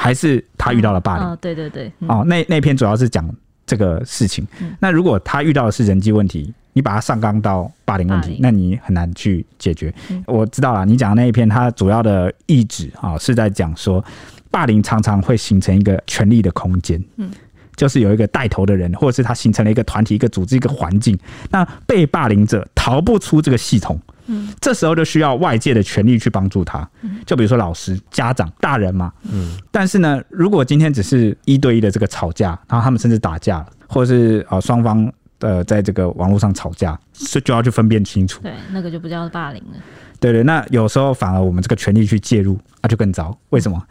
Speaker 1: 还是他遇到了霸凌？
Speaker 2: 哦，对对对，
Speaker 1: 嗯、哦，那那篇主要是讲这个事情。嗯、那如果他遇到的是人际问题，你把他上纲到霸凌问题，那你很难去解决。嗯、我知道了，你讲的那一篇，它主要的意旨啊，是在讲说，霸凌常常会形成一个权力的空间。嗯，就是有一个带头的人，或者是他形成了一个团体、一个组织、一个环境，那被霸凌者逃不出这个系统。嗯，这时候就需要外界的权力去帮助他，就比如说老师、家长、大人嘛。嗯，但是呢，如果今天只是一对一的这个吵架，然后他们甚至打架，或者是啊双方呃在这个网络上吵架，所以就要去分辨清楚。
Speaker 2: 对，那个就不叫霸凌了。
Speaker 1: 对对，那有时候反而我们这个权力去介入啊，就更糟。为什么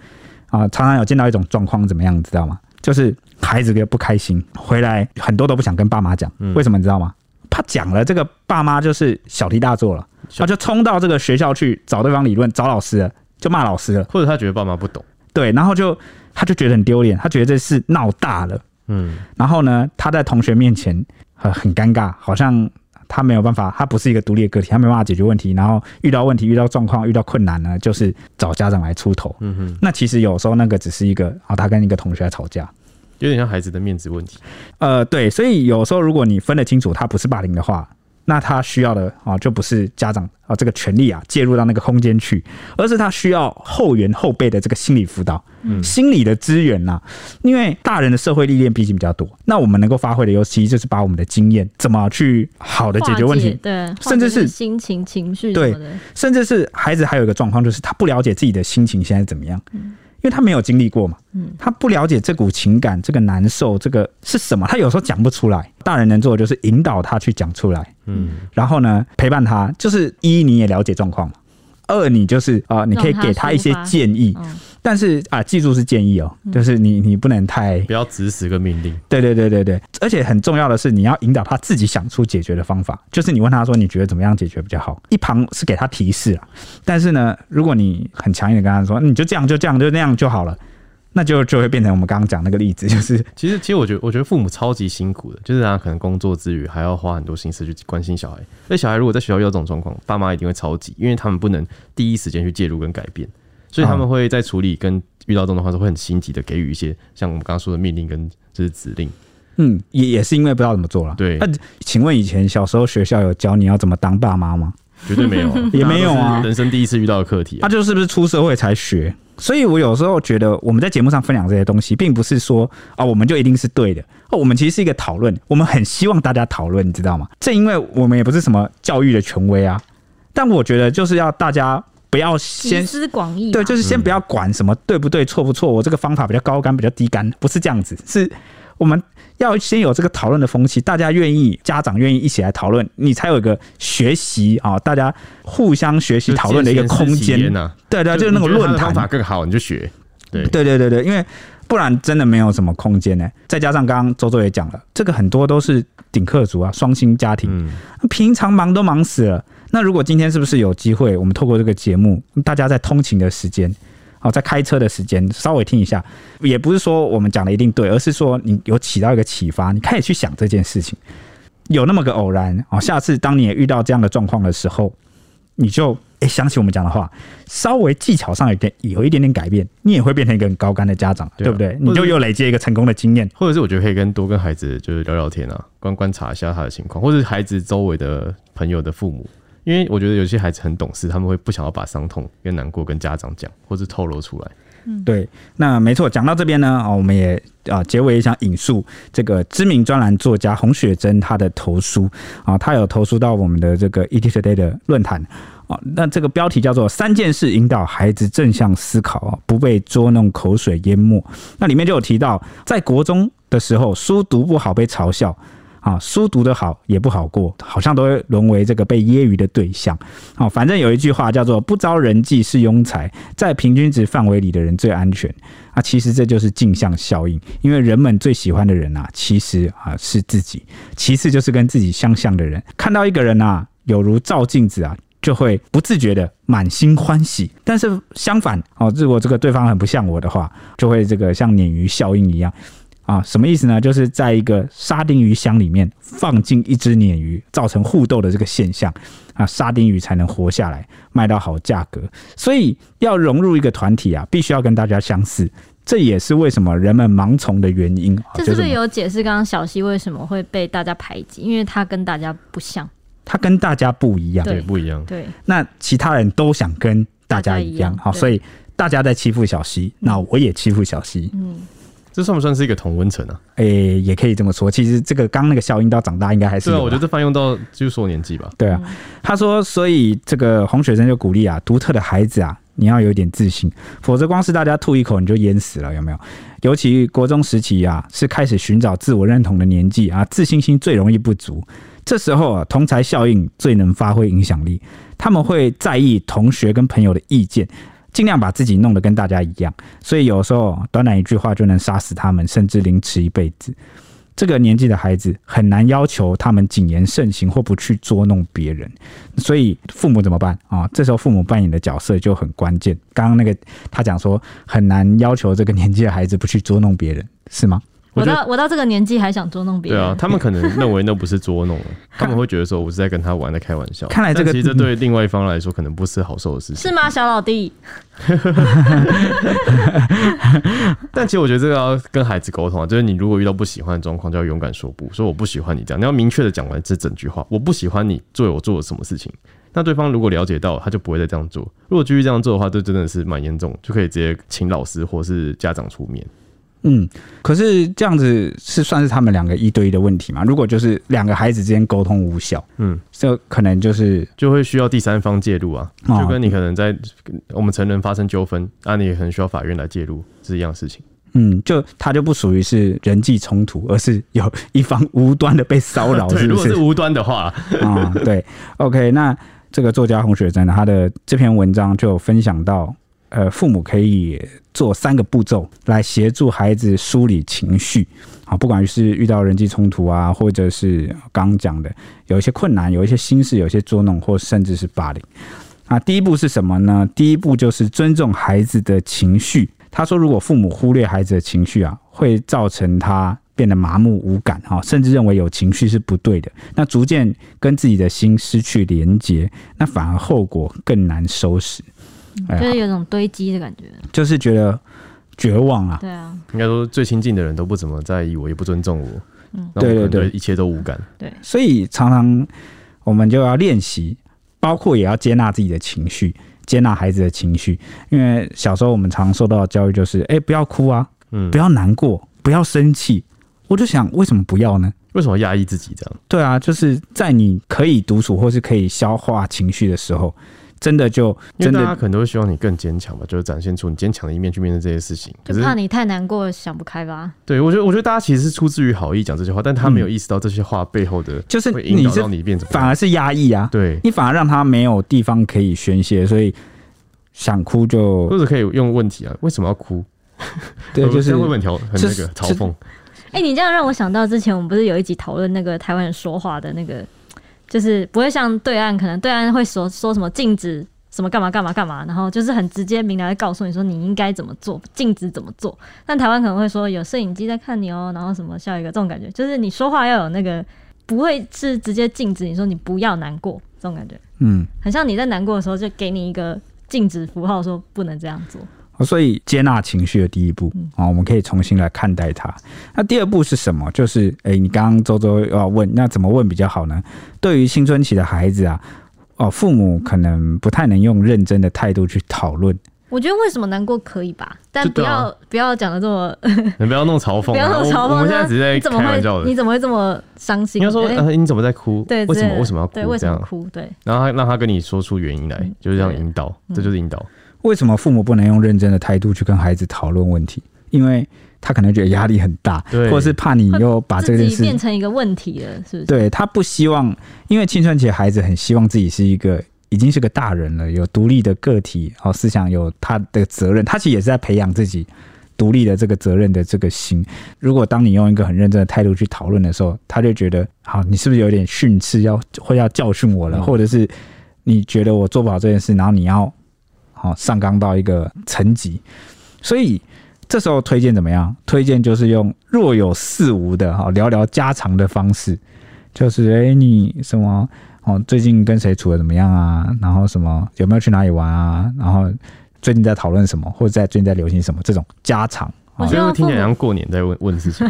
Speaker 1: 啊？常常有见到一种状况，怎么样，你知道吗？就是孩子不开心回来，很多都不想跟爸妈讲，为什么你知道吗？他讲了，这个爸妈就是小题大做了。他就冲到这个学校去找对方理论，找老师了，就骂老师了，
Speaker 3: 或者他觉得爸妈不懂，
Speaker 1: 对，然后就他就觉得很丢脸，他觉得这事闹大了，嗯，然后呢，他在同学面前很很尴尬，好像他没有办法，他不是一个独立的个体，他没办法解决问题，然后遇到问题、遇到状况、遇到困难呢，就是找家长来出头，嗯哼，那其实有时候那个只是一个啊，他跟一个同学在吵架，
Speaker 3: 有点像孩子的面子问题，
Speaker 1: 呃，对，所以有时候如果你分得清楚，他不是霸凌的话。那他需要的啊，就不是家长啊这个权利啊介入到那个空间去，而是他需要后援后辈的这个心理辅导，嗯，心理的资源呐。因为大人的社会历练毕竟比较多，那我们能够发挥的优势就是把我们的经验怎么去好的解决问题，
Speaker 2: 对，
Speaker 1: 甚至是
Speaker 2: 心情情绪，
Speaker 1: 对，甚至是孩子还有一个状况就是他不了解自己的心情现在怎么样。嗯因为他没有经历过嘛，嗯，他不了解这股情感，这个难受，这个是什么？他有时候讲不出来。大人能做的就是引导他去讲出来，嗯，然后呢，陪伴他，就是一你也了解状况嘛，二你就是啊、呃，你可以给他一些建议。但是啊，记住是建议哦，就是你你不能太
Speaker 3: 不要指使个命令。
Speaker 1: 对对对对对，而且很重要的是，你要引导他自己想出解决的方法。就是你问他说，你觉得怎么样解决比较好？一旁是给他提示啊，但是呢，如果你很强硬的跟他说，你就这样就这样就那样就好了，那就就会变成我们刚刚讲那个例子，就是 [LAUGHS]
Speaker 3: 其实其实我觉得我觉得父母超级辛苦的，就是他可能工作之余还要花很多心思去关心小孩。那小孩如果在学校遇到这种状况，爸妈一定会超级，因为他们不能第一时间去介入跟改变。所以他们会在处理跟遇到这种的话，是会很心急的给予一些像我们刚刚说的命令跟就是指令。
Speaker 1: 嗯，也也是因为不知道怎么做了。
Speaker 3: 对。
Speaker 1: 那请问以前小时候学校有教你要怎么当爸妈吗？
Speaker 3: 绝对没有，[LAUGHS]
Speaker 1: 也没有啊。
Speaker 3: 人生第一次遇到的课题，
Speaker 1: 他就是不是出社会才学？所以我有时候觉得我们在节目上分享这些东西，并不是说啊我们就一定是对的。哦，我们其实是一个讨论，我们很希望大家讨论，你知道吗？正因为我们也不是什么教育的权威啊，但我觉得就是要大家。不要先集
Speaker 2: 思广益，
Speaker 1: 对，就是先不要管什么对不对、错不错。我这个方法比较高干，比较低干，不是这样子。是我们要先有这个讨论的风气，大家愿意，家长愿意一起来讨论，你才有一个学习啊，大家互相学习讨论的一个空间。对对，就是那个论坛
Speaker 3: 方法更好，你就学。对
Speaker 1: 对对对对，因为不然真的没有什么空间呢。再加上刚刚周周也讲了，这个很多都是顶客族啊，双薪家庭，平常忙都忙死了。那如果今天是不是有机会，我们透过这个节目，大家在通勤的时间，好，在开车的时间，稍微听一下，也不是说我们讲的一定对，而是说你有起到一个启发，你开始去想这件事情，有那么个偶然，哦，下次当你也遇到这样的状况的时候，你就哎，想起我们讲的话，稍微技巧上有点有一点点改变，你也会变成一个很高干的家长，对，不对？你就又累积一个成功的经验，
Speaker 3: 或者是我觉得可以跟多跟孩子就是聊聊天啊，观观察一下他的情况，或者是孩子周围的朋友的父母，因为我觉得有些孩子很懂事，他们会不想要把伤痛跟难过跟家长讲，或是透露出来。
Speaker 1: 嗯，对，那没错。讲到这边呢，啊，我们也啊结尾也想引述这个知名专栏作家洪雪珍她的投书啊，她有投书到我们的这个 ETtoday 的论坛啊，那这个标题叫做“三件事引导孩子正向思考啊，不被捉弄口水淹没”。那里面就有提到，在国中的时候，书读不好被嘲笑。啊，书读得好也不好过，好像都会沦为这个被揶揄的对象。好，反正有一句话叫做“不招人忌是庸才”，在平均值范围里的人最安全。啊，其实这就是镜像效应，因为人们最喜欢的人啊，其实啊是自己，其次就是跟自己相像的人。看到一个人啊，有如照镜子啊，就会不自觉的满心欢喜。但是相反，哦，如果这个对方很不像我的话，就会这个像鲶鱼效应一样。啊，什么意思呢？就是在一个沙丁鱼箱里面放进一只鲶鱼，造成互斗的这个现象啊，沙丁鱼才能活下来，卖到好价格。所以要融入一个团体啊，必须要跟大家相似，这也是为什么人们盲从的原因。
Speaker 2: 这是不是有解释刚刚小溪为什么会被大家排挤？因为他跟大家不像，
Speaker 1: 他跟大家不一样，
Speaker 3: 对，不一样。
Speaker 2: 对，
Speaker 1: 那其他人都想跟大家一样，好，所以大家在欺负小溪，那我也欺负小溪。嗯。
Speaker 3: 这算不算是一个同温层啊？
Speaker 1: 诶、欸，也可以这么说。其实这个刚那个效应到长大应该还是对啊。
Speaker 3: 我觉得这泛用到就是说年纪吧。
Speaker 1: 对啊，他说，所以这个洪雪珍就鼓励啊，独特的孩子啊，你要有点自信，否则光是大家吐一口你就淹死了，有没有？尤其国中时期啊，是开始寻找自我认同的年纪啊，自信心最容易不足。这时候啊，同才效应最能发挥影响力，他们会在意同学跟朋友的意见。尽量把自己弄得跟大家一样，所以有时候短短一句话就能杀死他们，甚至凌迟一辈子。这个年纪的孩子很难要求他们谨言慎行或不去捉弄别人，所以父母怎么办啊？这时候父母扮演的角色就很关键。刚刚那个他讲说很难要求这个年纪的孩子不去捉弄别人，是吗？
Speaker 2: 我到我到这个年纪还想捉弄别人？
Speaker 3: 对啊，他们可能认为那不是捉弄，[LAUGHS] 他们会觉得说我是在跟他玩，在开玩笑。
Speaker 1: 看来这个
Speaker 3: 其实这对另外一方来说可能不是好受的事情，
Speaker 2: 是吗，小老弟？[LAUGHS]
Speaker 3: 但其实我觉得这个要跟孩子沟通啊，就是你如果遇到不喜欢的状况，就要勇敢说不，说我不喜欢你这样，你要明确的讲完这整句话，我不喜欢你做我做了什么事情。[LAUGHS] 那对方如果了解到，他就不会再这样做。如果继续这样做的话，就真的是蛮严重，就可以直接请老师或是家长出面。
Speaker 1: 嗯，可是这样子是算是他们两个一对一的问题吗？如果就是两个孩子之间沟通无效，嗯，这可能就是
Speaker 3: 就会需要第三方介入啊，就跟你可能在我们成人发生纠纷，啊，你也可能需要法院来介入，是一样事情。
Speaker 1: 嗯，就他就不属于是人际冲突，而是有一方无端的被骚扰，[LAUGHS] 是不是？
Speaker 3: 如果是无端的话，
Speaker 1: 啊，[LAUGHS] 对，OK，那这个作家洪雪珍他的这篇文章就有分享到。呃，父母可以做三个步骤来协助孩子梳理情绪啊，不管是遇到人际冲突啊，或者是刚讲的有一些困难、有一些心事、有些捉弄，或甚至是霸凌啊。第一步是什么呢？第一步就是尊重孩子的情绪。他说，如果父母忽略孩子的情绪啊，会造成他变得麻木无感啊，甚至认为有情绪是不对的，那逐渐跟自己的心失去连结，那反而后果更难收拾。
Speaker 2: 就是有种堆积的感觉，
Speaker 1: 就是觉得绝望啊。
Speaker 2: 对啊，
Speaker 3: 应该说最亲近的人都不怎么在意我，也不尊重我。嗯，对对对，一切都无感。
Speaker 2: 对，
Speaker 1: 所以常常我们就要练习，包括也要接纳自己的情绪，接纳孩子的情绪。因为小时候我们常受到的教育就是，哎，不要哭啊，嗯，不要难过，不要生气。我就想，为什么不要呢？
Speaker 3: 为什么压抑自己这样？
Speaker 1: 对啊，就是在你可以独处或是可以消化情绪的时候。真的就真的，
Speaker 3: 大家可能都会希望你更坚强吧，就是展现出你坚强的一面去面对这些事情。可是
Speaker 2: 就怕你太难过，想不开吧？
Speaker 3: 对，我觉得，我觉得大家其实是出自于好意讲这些话，但他没有意识到这些话背后的，
Speaker 1: 就是
Speaker 3: 会引导到你变成
Speaker 1: 反而是压抑啊。
Speaker 3: 对，
Speaker 1: 你反而让他没有地方可以宣泄，所以想哭就
Speaker 3: 或者可以用问题啊，为什么要哭？[LAUGHS]
Speaker 1: 对，[LAUGHS] 就是
Speaker 3: 问问条，很那个嘲讽。
Speaker 2: 哎、欸，你这样让我想到之前我们不是有一集讨论那个台湾人说话的那个。就是不会像对岸，可能对岸会说说什么禁止什么干嘛干嘛干嘛，然后就是很直接明了的告诉你说你应该怎么做，禁止怎么做。但台湾可能会说有摄影机在看你哦，然后什么笑一个这种感觉，就是你说话要有那个不会是直接禁止你说你不要难过，这种感觉，
Speaker 1: 嗯，
Speaker 2: 很像你在难过的时候就给你一个禁止符号，说不能这样做。
Speaker 1: 所以接纳情绪的第一步啊，我们可以重新来看待它。那第二步是什么？就是哎、欸，你刚刚周周要问，那怎么问比较好呢？对于青春期的孩子啊，哦，父母可能不太能用认真的态度去讨论。
Speaker 2: 我觉得为什么难过可以吧，但不要、啊、不要讲的这么，
Speaker 3: 你不要弄嘲讽，[LAUGHS] 不要弄嘲讽。我们现在只是在开玩笑的。
Speaker 2: 你怎么会这么伤心？
Speaker 3: 你要说、呃，你怎么在哭？
Speaker 2: 对，
Speaker 3: 为什么为什么要哭？
Speaker 2: 对，为什么哭？对，
Speaker 3: 然后他让他跟你说出原因来，嗯、就是这样引导，这就是引导。
Speaker 1: 为什么父母不能用认真的态度去跟孩子讨论问题？因为他可能觉得压力很大，或者是怕你又把这件事
Speaker 2: 变成一个问题了，是不是？
Speaker 1: 对，他不希望，因为青春期的孩子很希望自己是一个已经是个大人了，有独立的个体，哦，思想有他的责任。他其实也是在培养自己独立的这个责任的这个心。如果当你用一个很认真的态度去讨论的时候，他就觉得，好，你是不是有点训斥，要会要教训我了，嗯，或者是你觉得我做不好这件事，然后你要。好，上纲到一个层级，所以这时候推荐怎么样？推荐就是用若有似无的哈，聊聊家常的方式，就是哎、欸，你什么哦，最近跟谁处的怎么样啊？然后什么有没有去哪里玩啊？然后最近在讨论什么，或者在最近在流行什么？这种家常，
Speaker 3: 我觉得听起来像过年在问问事情。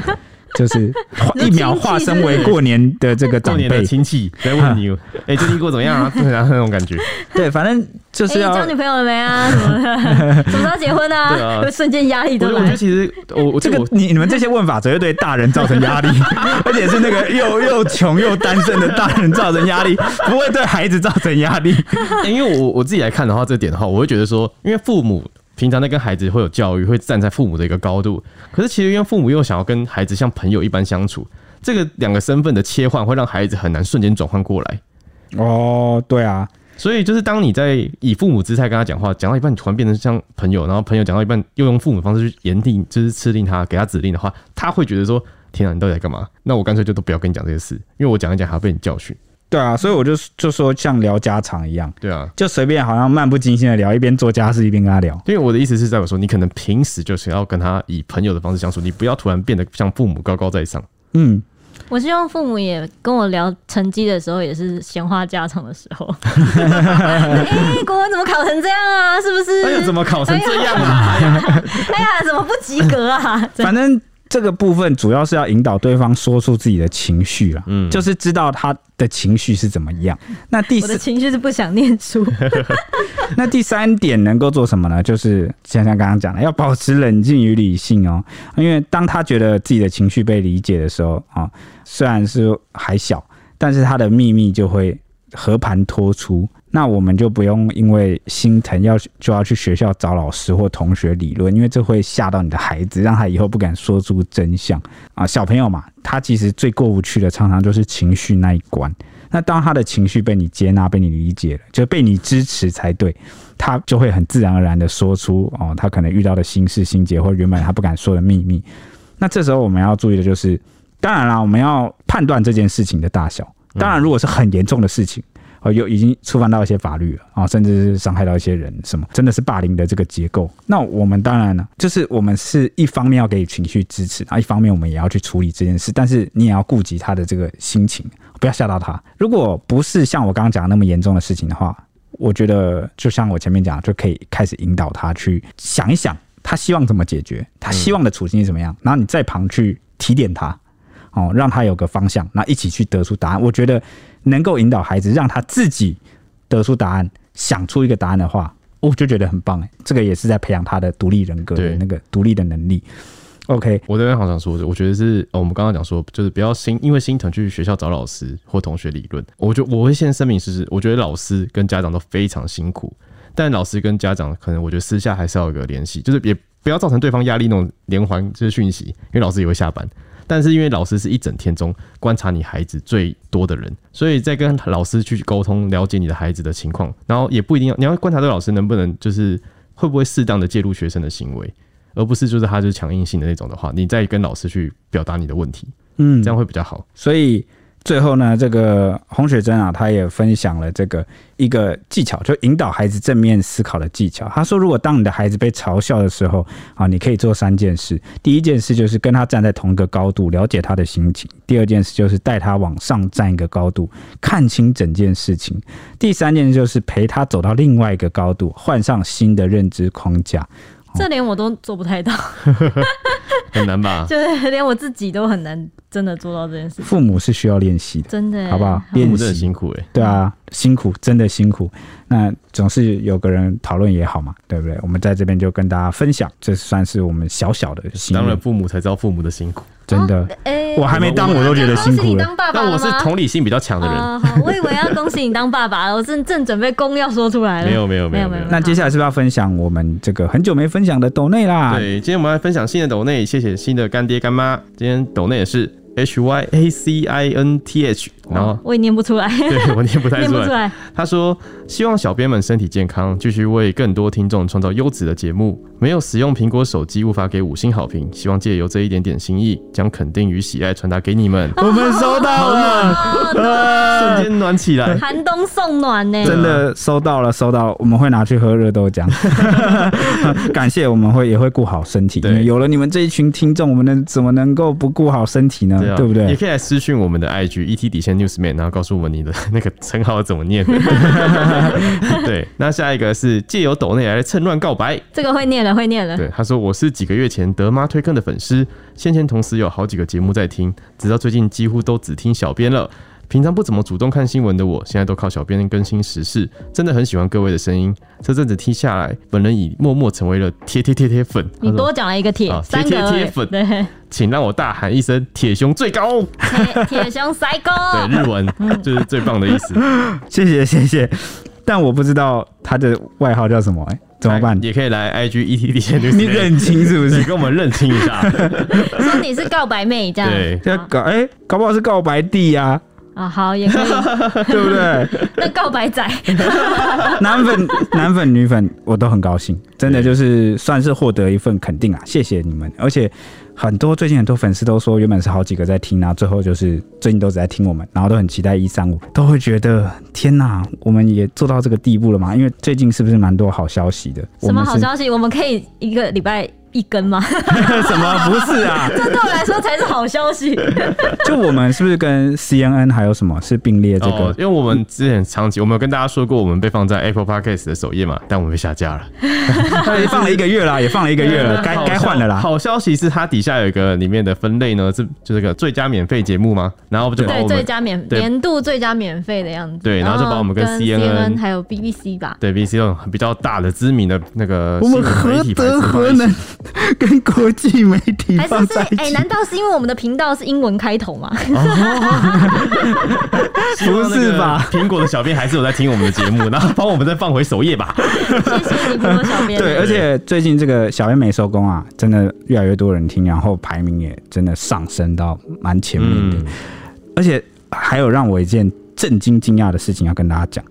Speaker 1: 就是一秒化身为过年的这个长辈
Speaker 3: 亲戚在问你，哎、欸，最近过怎么样啊？[LAUGHS] 对啊，那种感觉。
Speaker 1: 对，反正就是要、
Speaker 2: 欸、交女朋友了没啊？什么的？什么时候结婚啊？[LAUGHS] 对啊，瞬间压力都来。
Speaker 3: 我觉得其实我我
Speaker 1: 这个你你们这些问法只会对大人造成压力，[LAUGHS] 而且是那个又又穷又单身的大人造成压力，不会对孩子造成压力。
Speaker 3: 欸、因为我我自己来看的话，这点的话，我会觉得说，因为父母。平常在跟孩子会有教育，会站在父母的一个高度。可是其实因为父母又想要跟孩子像朋友一般相处，这个两个身份的切换会让孩子很难瞬间转换过来。
Speaker 1: 哦，对啊，
Speaker 3: 所以就是当你在以父母姿态跟他讲话，讲到一半你突然变成像朋友，然后朋友讲到一半又用父母方式去严定，就是吃令他给他指令的话，他会觉得说：天啊，你到底在干嘛？那我干脆就都不要跟你讲这些事，因为我讲一讲还要被你教训。
Speaker 1: 对啊，所以我就就说像聊家常一样，
Speaker 3: 对啊，
Speaker 1: 就随便好像漫不经心的聊，一边做家事一边跟他聊。
Speaker 3: 因为我的意思是在我说，你可能平时就是要跟他以朋友的方式相处，你不要突然变得像父母高高在上。
Speaker 1: 嗯，
Speaker 2: 我希望父母也跟我聊成绩的时候，也是闲话家常的时候。[LAUGHS] [LAUGHS] 哎、欸，国文怎么考成这样啊？是不是？
Speaker 3: 哎呀，怎么考成这样啊？哎呀，
Speaker 2: 哎呀，怎么不及格啊？[LAUGHS]
Speaker 1: 反正。这个部分主要是要引导对方说出自己的情绪了，嗯，就是知道他的情绪是怎么样。那第四，
Speaker 2: 我的情绪是不想念书。[LAUGHS]
Speaker 1: 那第三点能够做什么呢？就是像像刚刚讲的，要保持冷静与理性哦。因为当他觉得自己的情绪被理解的时候啊，虽然是还小，但是他的秘密就会和盘托出。那我们就不用因为心疼要就要去学校找老师或同学理论，因为这会吓到你的孩子，让他以后不敢说出真相啊。小朋友嘛，他其实最过不去的，常常就是情绪那一关。那当他的情绪被你接纳、被你理解了，就被你支持才对，他就会很自然而然的说出哦，他可能遇到的心事、心结或原本他不敢说的秘密。那这时候我们要注意的就是，当然啦，我们要判断这件事情的大小。当然，如果是很严重的事情。哦，有已经触犯到一些法律了啊，甚至是伤害到一些人，什么真的是霸凌的这个结构。那我们当然呢，就是我们是一方面要给予情绪支持，啊一方面我们也要去处理这件事。但是你也要顾及他的这个心情，不要吓到他。如果不是像我刚刚讲的那么严重的事情的话，我觉得就像我前面讲，就可以开始引导他去想一想，他希望怎么解决，他希望的处境是怎么样，然后你在旁去提点他，哦，让他有个方向，那一起去得出答案。我觉得。能够引导孩子让他自己得出答案，想出一个答案的话，我就觉得很棒哎。这个也是在培养他的独立人格的那个独立的能力。OK，
Speaker 3: 我这边好想说，我觉得是我们刚刚讲说，就是不要心因为心疼去学校找老师或同学理论。我觉得我会先声明是，我觉得老师跟家长都非常辛苦，但老师跟家长可能我觉得私下还是要有个联系，就是也不要造成对方压力那种连环就是讯息，因为老师也会下班。但是因为老师是一整天中观察你孩子最多的人，所以在跟老师去沟通、了解你的孩子的情况，然后也不一定要你要观察这个老师能不能就是会不会适当的介入学生的行为，而不是就是他就是强硬性的那种的话，你再跟老师去表达你的问题，嗯，这样会比较好。
Speaker 1: 所以最后呢，这个洪雪珍啊，她也分享了这个一个技巧，就引导孩子正面思考的技巧。她说，如果当你的孩子被嘲笑的时候啊，你可以做三件事。第一件事就是跟他站在同一个高度，了解他的心情；第二件事就是带他往上站一个高度，看清整件事情；第三件事就是陪他走到另外一个高度，换上新的认知框架。
Speaker 2: 这连我都做不太到，
Speaker 3: 很难吧？[LAUGHS]
Speaker 2: 就是连我自己都很难真的做到这件事。
Speaker 1: 父母是需要练习的，
Speaker 2: 真的，
Speaker 1: 好不好？
Speaker 3: 练习真的辛苦哎，
Speaker 1: 对啊，辛苦，真的辛苦。那总是有个人讨论也好嘛，对不对？我们在这边就跟大家分享，这算是我们小小的心。
Speaker 3: 当了父母才知道父母的辛苦，
Speaker 1: 真的。哎，我还没当，我都觉得辛苦了。
Speaker 2: 那
Speaker 3: 我是同理心比较强的人。
Speaker 2: 好，我以为要恭喜你当爸爸了，[LAUGHS] 我正正准备公要说出来了。
Speaker 3: 没有，没有，没有，没有。
Speaker 1: 那接下来是不是要分享我们这个很久没分享的抖内啦？
Speaker 3: 对，今天我们来分享新的抖内，谢谢新的干爹干妈。今天抖内也是。H Y A C I N T H，然后
Speaker 2: 我也念不出来，
Speaker 3: 对 [LAUGHS] 我念不太出来。
Speaker 2: 出来
Speaker 3: 他说：“希望小编们身体健康，继续为更多听众创造优质的节目。没有使用苹果手机，无法给五星好评。希望借由这一点点心意，将肯定与喜爱传达给你们。
Speaker 1: 我们收到了，[LAUGHS]
Speaker 3: 瞬间暖起来，
Speaker 2: 寒冬送暖呢，
Speaker 1: 真的收到了，收到了。我们会拿去喝热豆浆，[LAUGHS] 感谢。我们会也会顾好身体，因为有了你们这一群听众，我们能怎么能够不顾好身体呢？”对，啊、对不对？
Speaker 3: 也可以来私讯我们的 IG ET 底线 Newsman，然后告诉我们你的 [LAUGHS] 那个称号怎么念。[LAUGHS] 对，那下一个是借由抖内来趁乱告白，
Speaker 2: 这个会念了，会念了。
Speaker 3: 对，他说我是几个月前德妈推坑的粉丝，先前同时有好几个节目在听，直到最近几乎都只听小编了。平常不怎么主动看新闻的我，现在都靠小编更新时事，真的很喜欢各位的声音。这阵子听下来，本人已默默成为了铁铁铁铁粉。
Speaker 2: 你多讲了一个铁，
Speaker 3: 铁
Speaker 2: 三个
Speaker 3: 铁粉。对，请让我大喊一声“铁熊最高”，
Speaker 2: 铁熊最高。
Speaker 3: 对，日文就是最棒的意思。[LAUGHS]
Speaker 1: 谢谢谢谢，但我不知道他的外号叫什么、怎么办？
Speaker 3: 也可以来 IG ET 底线，
Speaker 1: 你认清是不是？
Speaker 3: 你跟我们认清一下。[LAUGHS]
Speaker 2: 说你是告白妹这样，
Speaker 3: 对，
Speaker 1: 要搞哎，搞不好是告白弟呀、啊。
Speaker 2: 啊，好，也可以，[LAUGHS]
Speaker 1: 对不对？[LAUGHS]
Speaker 2: 那告白仔，[LAUGHS]
Speaker 1: 男粉、男粉、女粉，我都很高兴，真的就是算是获得一份肯定啊！谢谢你们，而且很多最近很多粉丝都说，原本是好几个在听啊，最后就是最近都只在听我们，然后都很期待一三五，都会觉得天哪，我们也做到这个地步了嘛？因为最近是不是蛮多好消息的？
Speaker 2: 什么好消息？我们可以一个礼拜。一根吗？[LAUGHS]
Speaker 1: 什么不是啊？[LAUGHS]
Speaker 2: 这对我来说才是好消息。[LAUGHS]
Speaker 1: 就我们是不是跟 CNN 还有什么是并列这个？
Speaker 3: 哦，因为我们之前长期我们有跟大家说过，我们被放在 Apple Podcast 的首页嘛，但我们被下架了。
Speaker 1: 也放了一个月啦，也放了一个月了，该该换了啦。
Speaker 3: 好消息是它底下有一个里面的分类呢，是就是个最佳免费节目吗？然后就把我们
Speaker 2: 对最佳免年度最佳免费的样子。
Speaker 3: 对，然后就把我们跟 CNN
Speaker 2: 还有 BBC 吧，
Speaker 3: 对 BBC 这种比较大的知名的那个
Speaker 1: 我们何德何能 [LAUGHS] 跟国际媒体放在一起？
Speaker 2: 哎、欸，难道是因为我们的频道是英文开头吗？[LAUGHS]
Speaker 1: 不是吧？
Speaker 3: 苹果的小编还是有在听我们的节目，然后帮我们再放回首页吧。
Speaker 2: 谢谢你，苹果小编。
Speaker 1: 对，而且最近这个小编没收工啊，真的越来越多人听，然后排名也真的上升到蛮前面的。嗯、而且还有让我一件震惊惊讶的事情要跟大家讲，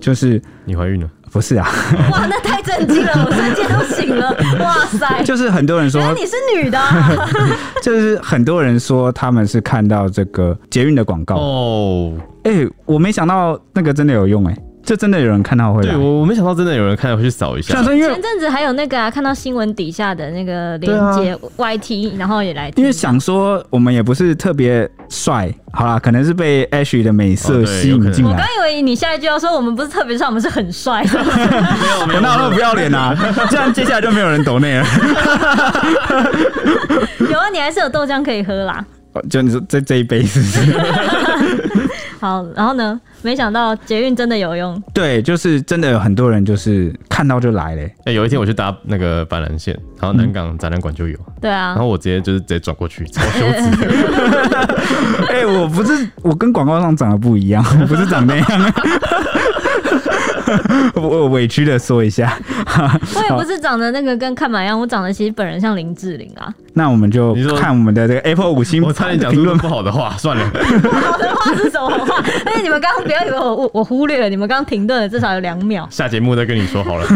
Speaker 1: 就是
Speaker 3: 你怀孕了。
Speaker 1: 不是啊！
Speaker 2: 哇，那太震惊了，我瞬间都醒了。[LAUGHS] 哇塞！
Speaker 1: 就是很多人说，
Speaker 2: 你是女的，啊，[LAUGHS]
Speaker 1: 就是很多人说他们是看到这个捷运的广告哦。哎、欸，我没想到那个真的有用哎，欸。就真的有人看到会来，
Speaker 3: 对，我我没想到真的有人看到会去扫一下。
Speaker 2: 前阵子还有那个啊，看到新闻底下的那个链接 YT，然后也来听。
Speaker 1: 因为想说我们也不是特别帅，好啦，可能是被 Ashley 的美色吸引进来。
Speaker 2: 我刚以为你下一句要说我们不是特别帅，我们是很帅。
Speaker 3: 没有没有，
Speaker 1: 那那么不要脸啊！[LAUGHS] 这样接下来就没有人抖那了。[LAUGHS]
Speaker 2: 有啊，你还是有豆浆可以喝啦。
Speaker 1: 就你说这这一杯是不是？[LAUGHS]
Speaker 2: 好，然后呢？没想到捷运真的有用。
Speaker 1: 对，就是真的有很多人就是看到就来嘞。哎、
Speaker 3: 欸，有一天我去搭那个板南线，然后南港展览馆就有。
Speaker 2: 对啊。
Speaker 3: 然后我直接就是直接转过去，超 [LAUGHS] 羞耻。[LAUGHS]
Speaker 1: 哎、欸，我不是，我跟广告上长得不一样，我不是长那样。[LAUGHS] 我委屈的说一下，[LAUGHS]
Speaker 2: 我也不是长得那个跟看板一样，我长得其实本人像林志玲啊。
Speaker 1: 那我们就看我们的这个 Apple 五星，
Speaker 3: 我差点讲评论不好的话，算了。
Speaker 2: 不好的话是什么话？而且你们刚刚不要以为我我忽略了，你们刚刚停顿了至少有两秒。
Speaker 3: 下节目再跟你说好了。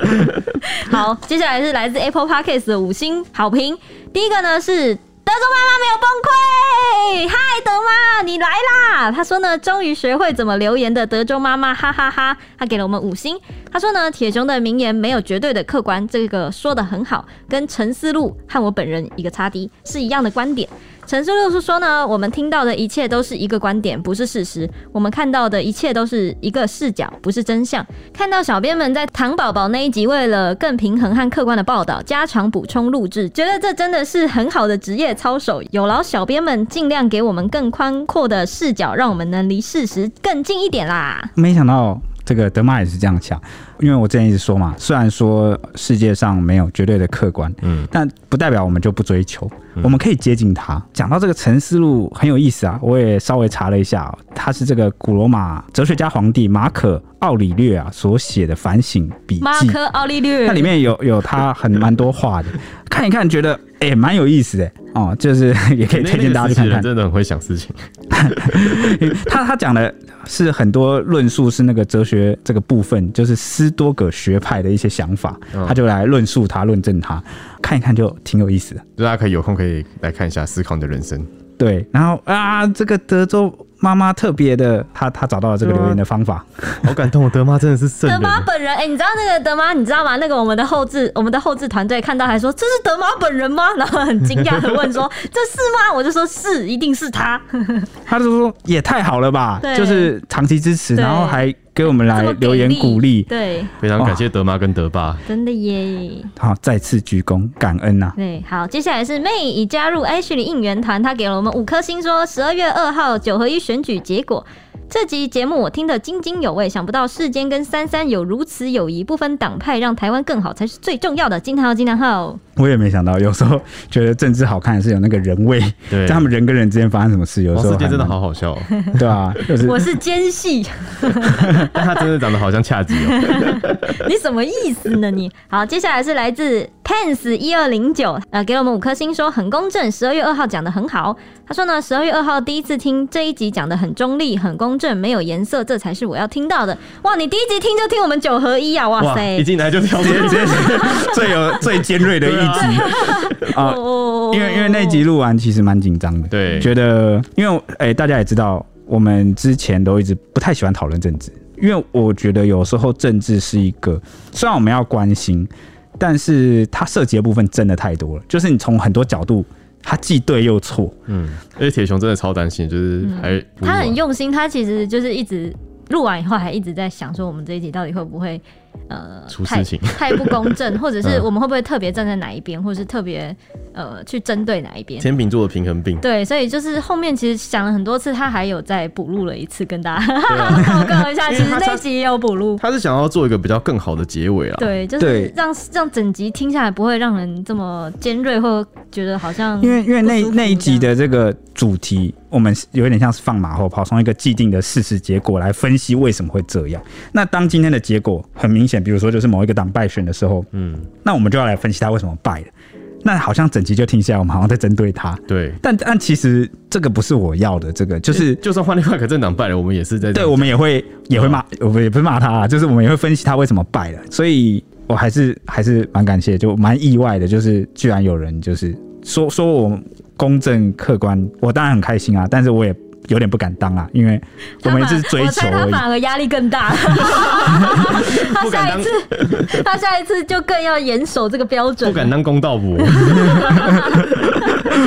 Speaker 3: [LAUGHS]
Speaker 2: 好，接下来是来自 Apple Podcast 的五星好评。第一个呢是德州妈妈没有崩溃，嗨，德妈，你来啦！他说呢，终于学会怎么留言的德州妈妈，哈哈哈，哈！他给了我们五星。他说呢，铁雄的名言没有绝对的客观，这个说的很好，跟陈思路和我本人一个差低是一样的观点。陈思路是说呢，我们听到的一切都是一个观点，不是事实；我们看到的一切都是一个视角，不是真相。看到小编们在糖宝宝那一集，为了更平衡和客观的报道，加长补充录制，觉得这真的是很好的职业操守。有劳小编们尽量给我们更宽阔的视角，让我们能离事实更近一点啦。
Speaker 1: 没想到。这个德玛也是这样想，因为我之前一直说嘛，虽然说世界上没有绝对的客观，嗯，但不代表我们就不追求，嗯、我们可以接近它。讲到这个陈思路很有意思啊，我也稍微查了一下，他是这个古罗马哲学家皇帝马可奥里略啊所写的反省笔记。
Speaker 2: 马可奥里略，
Speaker 1: 那里面有有他很蛮多话的，看一看觉得哎蛮、欸、有意思的哦，就是 [LAUGHS] 也可以推荐大家去看看。
Speaker 3: 真的很会想事情，[LAUGHS]
Speaker 1: 他他讲的。是很多论述是那个哲学这个部分，就是斯多葛学派的一些想法，他就来论述他、论证他，看一看就挺有意思的。
Speaker 3: 大家可以有空可以来看一下《思考你的人生》。
Speaker 1: 对，然后啊，这个德州。妈妈特别的，她她找到了这个留言的方法，[LAUGHS]
Speaker 3: 好感动。德妈真的是圣。
Speaker 2: 德妈本人，哎、欸，你知道那个德妈，你知道吗？那个我们的后置，我们的后置团队看到还说这是德妈本人吗？然后很惊讶的问说 [LAUGHS] 这是吗？我就说是，一定是他。
Speaker 1: 他就说也太好了吧，就是长期支持，然后还。给我们来留言鼓励，
Speaker 2: 对，
Speaker 3: 非常感谢德妈跟德爸，
Speaker 2: 真的耶！
Speaker 1: 好，再次鞠躬感恩呐、啊。
Speaker 2: 对，好，接下来是 May 已加入 Ashley 应援团，她给了我们五颗星，说十二月二号九合一选举结果。这集节目我听得津津有味，想不到世间跟三三有如此友谊，不分党派，让台湾更好才是最重要的。惊叹号，惊叹号！
Speaker 1: 我也没想到，有时候觉得政治好看是有那个人味，对，他们人跟人之间发生什么事，有时候世界
Speaker 3: 真的好好笑，[LAUGHS]
Speaker 1: 对啊，就是
Speaker 2: 我是奸细，[LAUGHS]
Speaker 3: 但他真的长得好像恰吉哦，[LAUGHS]
Speaker 2: 你什么意思呢？你好，接下来是来自 Pence 一二零九，呃，给了我们五颗星，说很公正，十二月二号讲的很好。他说呢，十二月二号第一次听这一集讲的很中立，很公正，没有颜色，这才是我要听到的。哇，你第一集听就听我们九合一啊！哇塞，
Speaker 3: 一进来就挑直接
Speaker 1: 最有最尖锐的一集 [LAUGHS] 啊！因为因为那集录完其实蛮紧张的，对，觉得因为哎、欸，大家也知道，我们之前都一直不太喜欢讨论政治，因为我觉得有时候政治是一个虽然我们要关心，但是它涉及的部分真的太多了，就是你从很多角度。他既对又错，
Speaker 3: 嗯，而且铁雄真的超担心，就是还、嗯、
Speaker 2: 他很用心，他其实就是一直录完以后还一直在想说，我们这一集到底会不会。呃，
Speaker 3: 出事情
Speaker 2: 太，太不公正，或者是我们会不会特别站在哪一边，嗯、或者是特别呃去针对哪一边？
Speaker 3: 天秤座的平衡病。
Speaker 2: 对，所以就是后面其实想了很多次，他还有再补录了一次，跟大家 [LAUGHS] 报告一下。其实那集也有补录，
Speaker 3: 他是想要做一个比较更好的结尾啊。
Speaker 2: 对，就是让让整集听下来不会让人这么尖锐，或觉得好像
Speaker 1: 因为因为那那一集的这个主题，我们有点像是放马后炮，从一个既定的事实结果来分析为什么会这样。那当今天的结果很明显。比如说，就是某一个党败选的时候，嗯，那我们就要来分析他为什么败了。那好像整集就听下来，我们好像在针对他。
Speaker 3: 对，
Speaker 1: 但但其实这个不是我要的。这个就是，
Speaker 3: 就算换另外一个政党败了，我们也是在
Speaker 1: 对，我们也会也会骂，我们也不是骂他，就是我们也会分析他为什么败了。所以我还是还是蛮感谢，就蛮意外的，就是居然有人就是说说我公正客观，我当然很开心啊，但是我也。有点不敢当啊，因为我们一直追求而已，
Speaker 2: 他反而压力更大。[LAUGHS] 他下一次，他下一次就更要严守这个标准，
Speaker 3: 不敢当公道伯。[LAUGHS]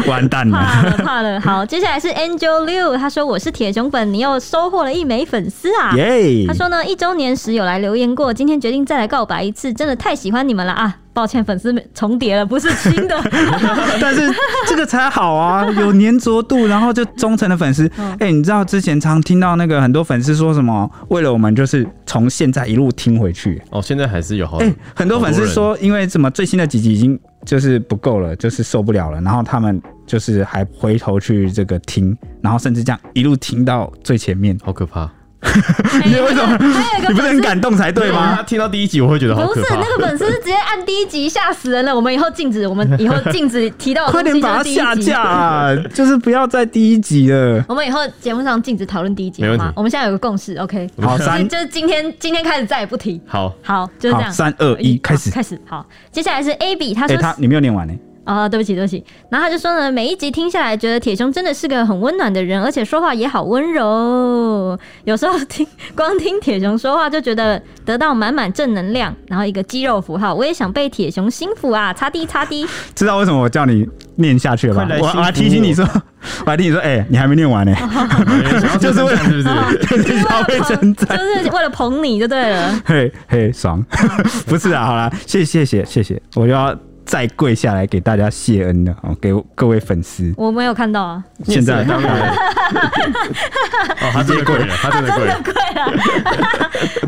Speaker 1: 完蛋了，
Speaker 2: 怕了，怕了。好，接下来是 Angel Liu，他说我是铁熊粉，你又收获了一枚粉丝啊。耶！他说呢，一周年时有来留言过，今天决定再来告白一次，真的太喜欢你们了啊！抱歉，粉丝重叠了，不是新的。[LAUGHS]
Speaker 1: 但是这个才好啊，[LAUGHS] 有粘着度，然后就忠诚的粉丝。哎、欸，你知道之前常听到那个很多粉丝说什么？为了我们，就是从现在一路听回去。
Speaker 3: 哦，现在还是有好。
Speaker 1: 哎、欸，很多粉丝说，因为什么最新的几集已经就是不够了，就是受不了了，然后他们就是还回头去这个听，然后甚至这样一路听到最前面，
Speaker 3: 好可怕。[LAUGHS]
Speaker 1: 你为什么？[LAUGHS] 你不是很感动才对吗？
Speaker 3: 他听到第一集，我会觉得好可怕。
Speaker 2: 不是那个粉丝是直接按第一集，吓死人了。我们以后禁止，我们 [LAUGHS] 以后禁止提到。
Speaker 1: 快点把它下架啊！就是不要在第一集了。
Speaker 2: 我们以后节目上禁止讨论第一集好吗？我们现在有个共识，OK？
Speaker 1: 好，三
Speaker 2: 就是今天今天开始再也不提。
Speaker 3: 好，
Speaker 2: 好，就是这样。
Speaker 1: 三二一，开始，
Speaker 2: 开始。好，接下来是 AB，他说
Speaker 1: 他你没有念完呢。
Speaker 2: 啊、哦，对不起，对不起。然后他就说呢，每一集听下来，觉得铁雄真的是个很温暖的人，而且说话也好温柔。有时候听光听铁熊说话，就觉得得到满满正能量。然后一个肌肉符号，我也想被铁熊幸福啊！擦滴擦滴。
Speaker 1: 知道为什么我叫你念下去了吧？我我还提醒你说，[LAUGHS] 我还提醒你说，哎、欸，你还没念完呢、欸，[LAUGHS] 就是为了是不是？就是要被称赞，
Speaker 2: 就是为了捧你就对了。
Speaker 1: 嘿嘿，爽！[LAUGHS] 不是啊，好啦，谢谢谢谢谢谢，我就要。再跪下来给大家谢恩的哦，给各位粉丝，
Speaker 2: 我没有看到啊。
Speaker 1: 现在当然，[LAUGHS]
Speaker 3: 哦，他真的跪了，他真的跪了。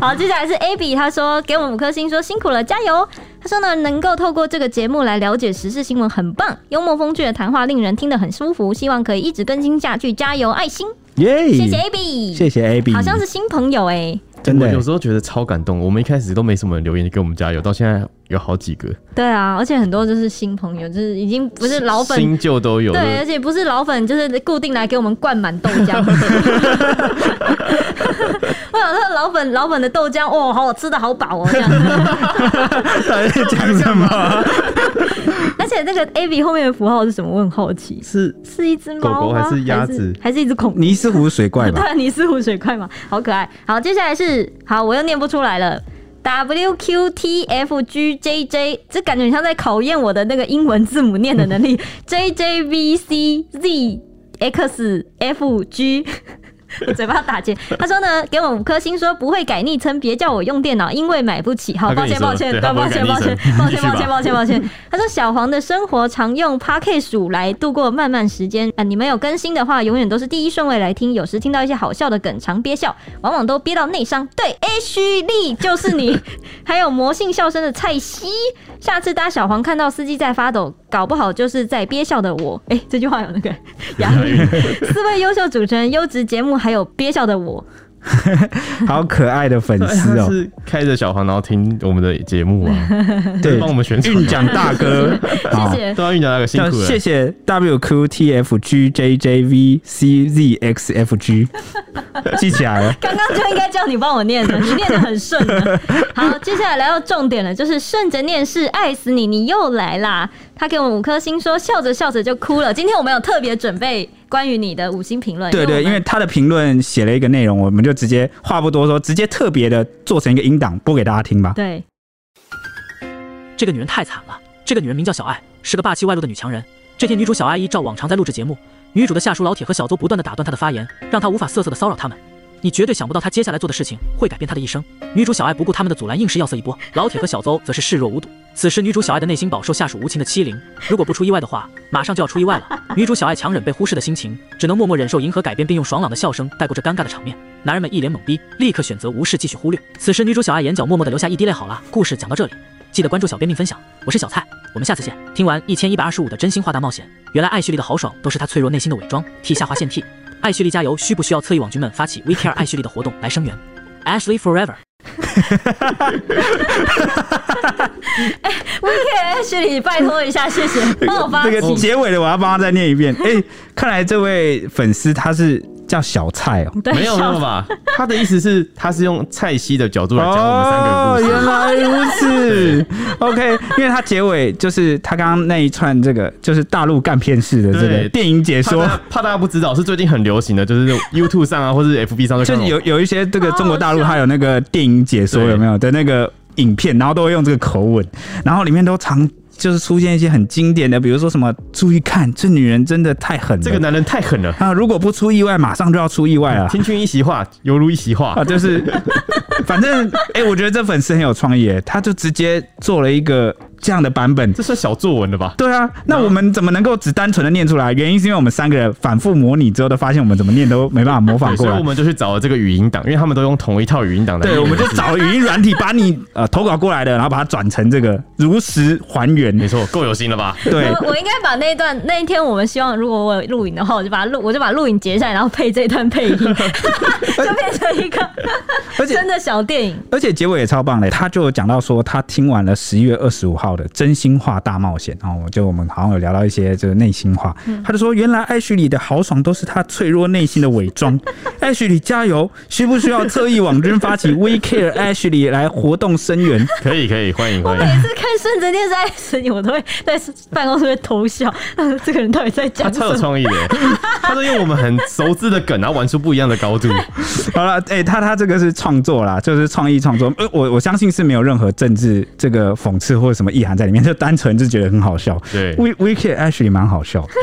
Speaker 3: [LAUGHS]
Speaker 2: 好，接下来是 Abby，他说给我们五颗星，说辛苦了，加油。他说呢，能够透过这个节目来了解时事新闻，很棒，幽默风趣的谈话令人听得很舒服，希望可以一直更新下去，加油，爱心。耶，谢谢 Abby，
Speaker 1: 谢谢 Abby，
Speaker 2: 好像是新朋友哎、欸。
Speaker 1: 真的，
Speaker 3: 有时候觉得超感动。我们一开始都没什么人留言给我们加油，到现在有好几个。
Speaker 2: 对啊，而且很多就是新朋友，就是已经不是老粉，
Speaker 3: 新旧都有。
Speaker 2: 对，而且不是老粉，就是固定来给我们灌满豆浆。[LAUGHS] 我想说老粉，老粉的豆浆，哦，好好吃的好饱哦，这样。[LAUGHS] [LAUGHS]
Speaker 1: 在讲什
Speaker 2: 么？那个 A B 后面的符号是什么？我很好奇，
Speaker 3: 是
Speaker 2: 是一只猫
Speaker 3: 狗狗还是鸭子
Speaker 2: 还，还是一只恐龙？
Speaker 1: 尼斯湖水怪吧？[LAUGHS]
Speaker 2: 对，尼斯湖水怪嘛，好可爱。好，接下来是好，我又念不出来了。W Q T F G J J，这感觉很像在考验我的那个英文字母念的能力。[LAUGHS] J J V C Z X F G。[LAUGHS] 我嘴巴打结，他说呢，给我五颗星，说不会改昵称，别叫我用电脑，因为买不起。好，抱歉，抱歉，抱歉，[LAUGHS] 抱歉，抱歉，抱歉，抱歉，抱歉。他说小黄的生活常用 Park 鼠来度过漫漫时间啊，你们有更新的话，永远都是第一顺位来听。有时听到一些好笑的梗，常憋笑，往往都憋到内伤。对，H 力就是你。[LAUGHS] 还有魔性笑声的蔡西，下次搭小黄看到司机在发抖，搞不好就是在憋笑的我。哎、欸，这句话有那个 [LAUGHS] 押韵。四位优秀主持人，优质节目。还有憋笑的我，[LAUGHS]
Speaker 1: 好可爱的粉丝哦！[LAUGHS]
Speaker 3: 是开着小黄，然后听我们的节目啊，对，帮我们选
Speaker 1: 运奖大哥，
Speaker 2: 谢谢，
Speaker 3: 都要运奖大哥辛苦了，
Speaker 1: 谢谢 W Q T F G J J V C Z X F G，记起来了，
Speaker 2: 刚刚就应该叫你帮我念的，你念的很顺的。好，接下来来到重点了，就是顺着念是爱死你，你又来啦！他给我们五颗星，说笑着笑着就哭了。今天我们有特别准备。关于你的五星评论，
Speaker 1: 对对，因为他的评论写了一个内容，我们就直接话不多说，直接特别的做成一个音档播给大家听吧。
Speaker 2: 对，
Speaker 4: 这个女人太惨了，这个女人名叫小爱，是个霸气外露的女强人。这天，女主小爱依照往常在录制节目，女主的下属老铁和小邹不断的打断她的发言，让她无法瑟瑟的骚扰他们。你绝对想不到她接下来做的事情会改变她的一生。女主小爱不顾他们的阻拦，硬是要塞一波。老铁和小邹则是视若无睹。此时，女主小爱的内心饱受下属无情的欺凌。如果不出意外的话，马上就要出意外了。女主小爱强忍被忽视的心情，只能默默忍受，银河改变，并用爽朗的笑声带过这尴尬的场面。男人们一脸懵逼，立刻选择无视，继续忽略。此时，女主小爱眼角默默的流下一滴泪。好了，故事讲到这里，记得关注小编并分享。我是小蔡，我们下次见。听完一千一百二十五的真心话大冒险，原来艾旭丽的豪爽都是她脆弱内心的伪装，替夏花献替。艾旭丽加油！需不需要侧翼网军们发起 We Care 艾旭丽的活动来声援？Ashley Forever。[LAUGHS]
Speaker 2: 哎，We Care 艾旭丽，拜托一下，谢谢。帮我发。
Speaker 1: 这个结尾的我要帮他再念一遍。哎，看来这位粉丝他是。叫小蔡哦，
Speaker 3: 没有没有吧？他的意思是，他是用蔡西的角度来讲我们三个故事。
Speaker 1: 哦原来如此，OK。因为他结尾就是他刚刚那一串这个，就是大陆干片式的这个电影解说，
Speaker 3: 怕，怕大家不知道，是最近很流行的，就是 YouTube 上啊，或是 FB 上，
Speaker 1: 就是有有一些这个中国大陆还有那个电影解说有没有的那个影片，然后都会用这个口吻，然后里面都常。就是出现一些很经典的，比如说什么，注意看，这女人真的太狠了，
Speaker 3: 这个男人太狠了
Speaker 1: 啊！如果不出意外，马上就要出意外了。
Speaker 3: 听君一席话，犹如一席话
Speaker 1: 啊！就是，[LAUGHS] 反正哎、欸，我觉得这粉丝很有创意，他就直接做了一个。这样的版本，
Speaker 3: 这算小作文了吧？
Speaker 1: 对啊，那我们怎么能够只单纯的念出来？原因是因为我们三个人反复模拟之后，都发现我们怎么念都没办法模仿过来，
Speaker 3: 所以我们就去找了这个语音档，因为他们都用同一套语音档。
Speaker 1: 对，我们就找语音软体把你呃投稿过来的，然后把它转成这个如实还原。
Speaker 3: 没错，够有心了吧？
Speaker 1: 对，
Speaker 2: 我，我应该把那一段那一天我们希望如果我有录影的话，我就把它录，我就把录影截下来，然后配这一段配音，[LAUGHS] 就变成一个而且真的小电影。
Speaker 1: 而且结尾也超棒嘞，他就讲到说他听完了十一月二十五号。号的真心话大冒险哦，就我们好像有聊到一些就是内心话，他就说原来艾许里的豪爽都是他脆弱内心的伪装。艾许里加油，需不需要特意网军发起 We Care Ashley 来活动声援？
Speaker 3: 可以可以，欢迎欢迎。
Speaker 2: 我每次看顺着电视艾许里，我都会在办公室会偷笑。[LAUGHS] 这个人到底在讲什么？他
Speaker 3: 超有创意的，[LAUGHS] 他都用我们很熟知的梗，然后玩出不一样的高度。
Speaker 1: 好了，哎、欸，他他这个是创作啦，就是创意创作。呃，我我相信是没有任何政治这个讽刺或者什么意涵在里面，就单纯就觉得很好笑。
Speaker 3: 对
Speaker 1: ，We We Care Ashley 蛮好笑。[LAUGHS]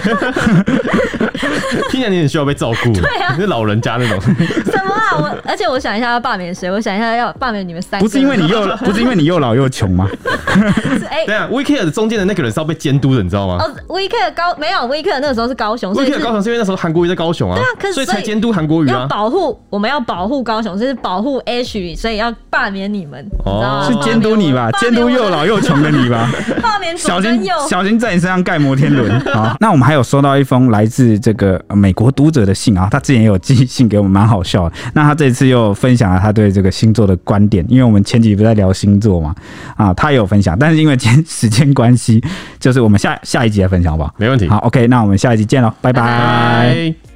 Speaker 3: 听起来你很需要被照顾，
Speaker 2: 对啊，
Speaker 3: 你是老人家那种。
Speaker 2: 什么啊？我而且我想一下要罢免谁？我想一下要罢免你们三个。
Speaker 1: 不是因为你又不是因为你又老又穷吗？[LAUGHS]
Speaker 2: 哎，
Speaker 3: 对啊，We Care 的中间的那个人是要被监督的，你知道吗？
Speaker 2: 哦，We Care 高没有，We Care 那个时候是高雄
Speaker 3: ，We Care 高雄是因为那时候韩国瑜在高雄啊，
Speaker 2: 对啊，可是
Speaker 3: 所以才监督韩国瑜啊。
Speaker 2: 要保护，我们要保护高雄，就是保护 H，所以要罢免你们。哦，
Speaker 1: 是监督你吧？监督又老又穷的你吧？[LAUGHS] 小心小心在你身上盖摩天轮。好，那我们还有收到一封来自这个美国读者的信啊，他之前也有寄信给我们，蛮好笑的。那他这次又分享了他对这个星座的观点，因为我们前几集不是在聊星座嘛，啊，他也有分享，但是因为今天时间关系，就是我们下下一集来分享好不好？
Speaker 3: 没问题。
Speaker 1: 好，OK，那我们下一集见喽，拜拜。
Speaker 3: 拜拜。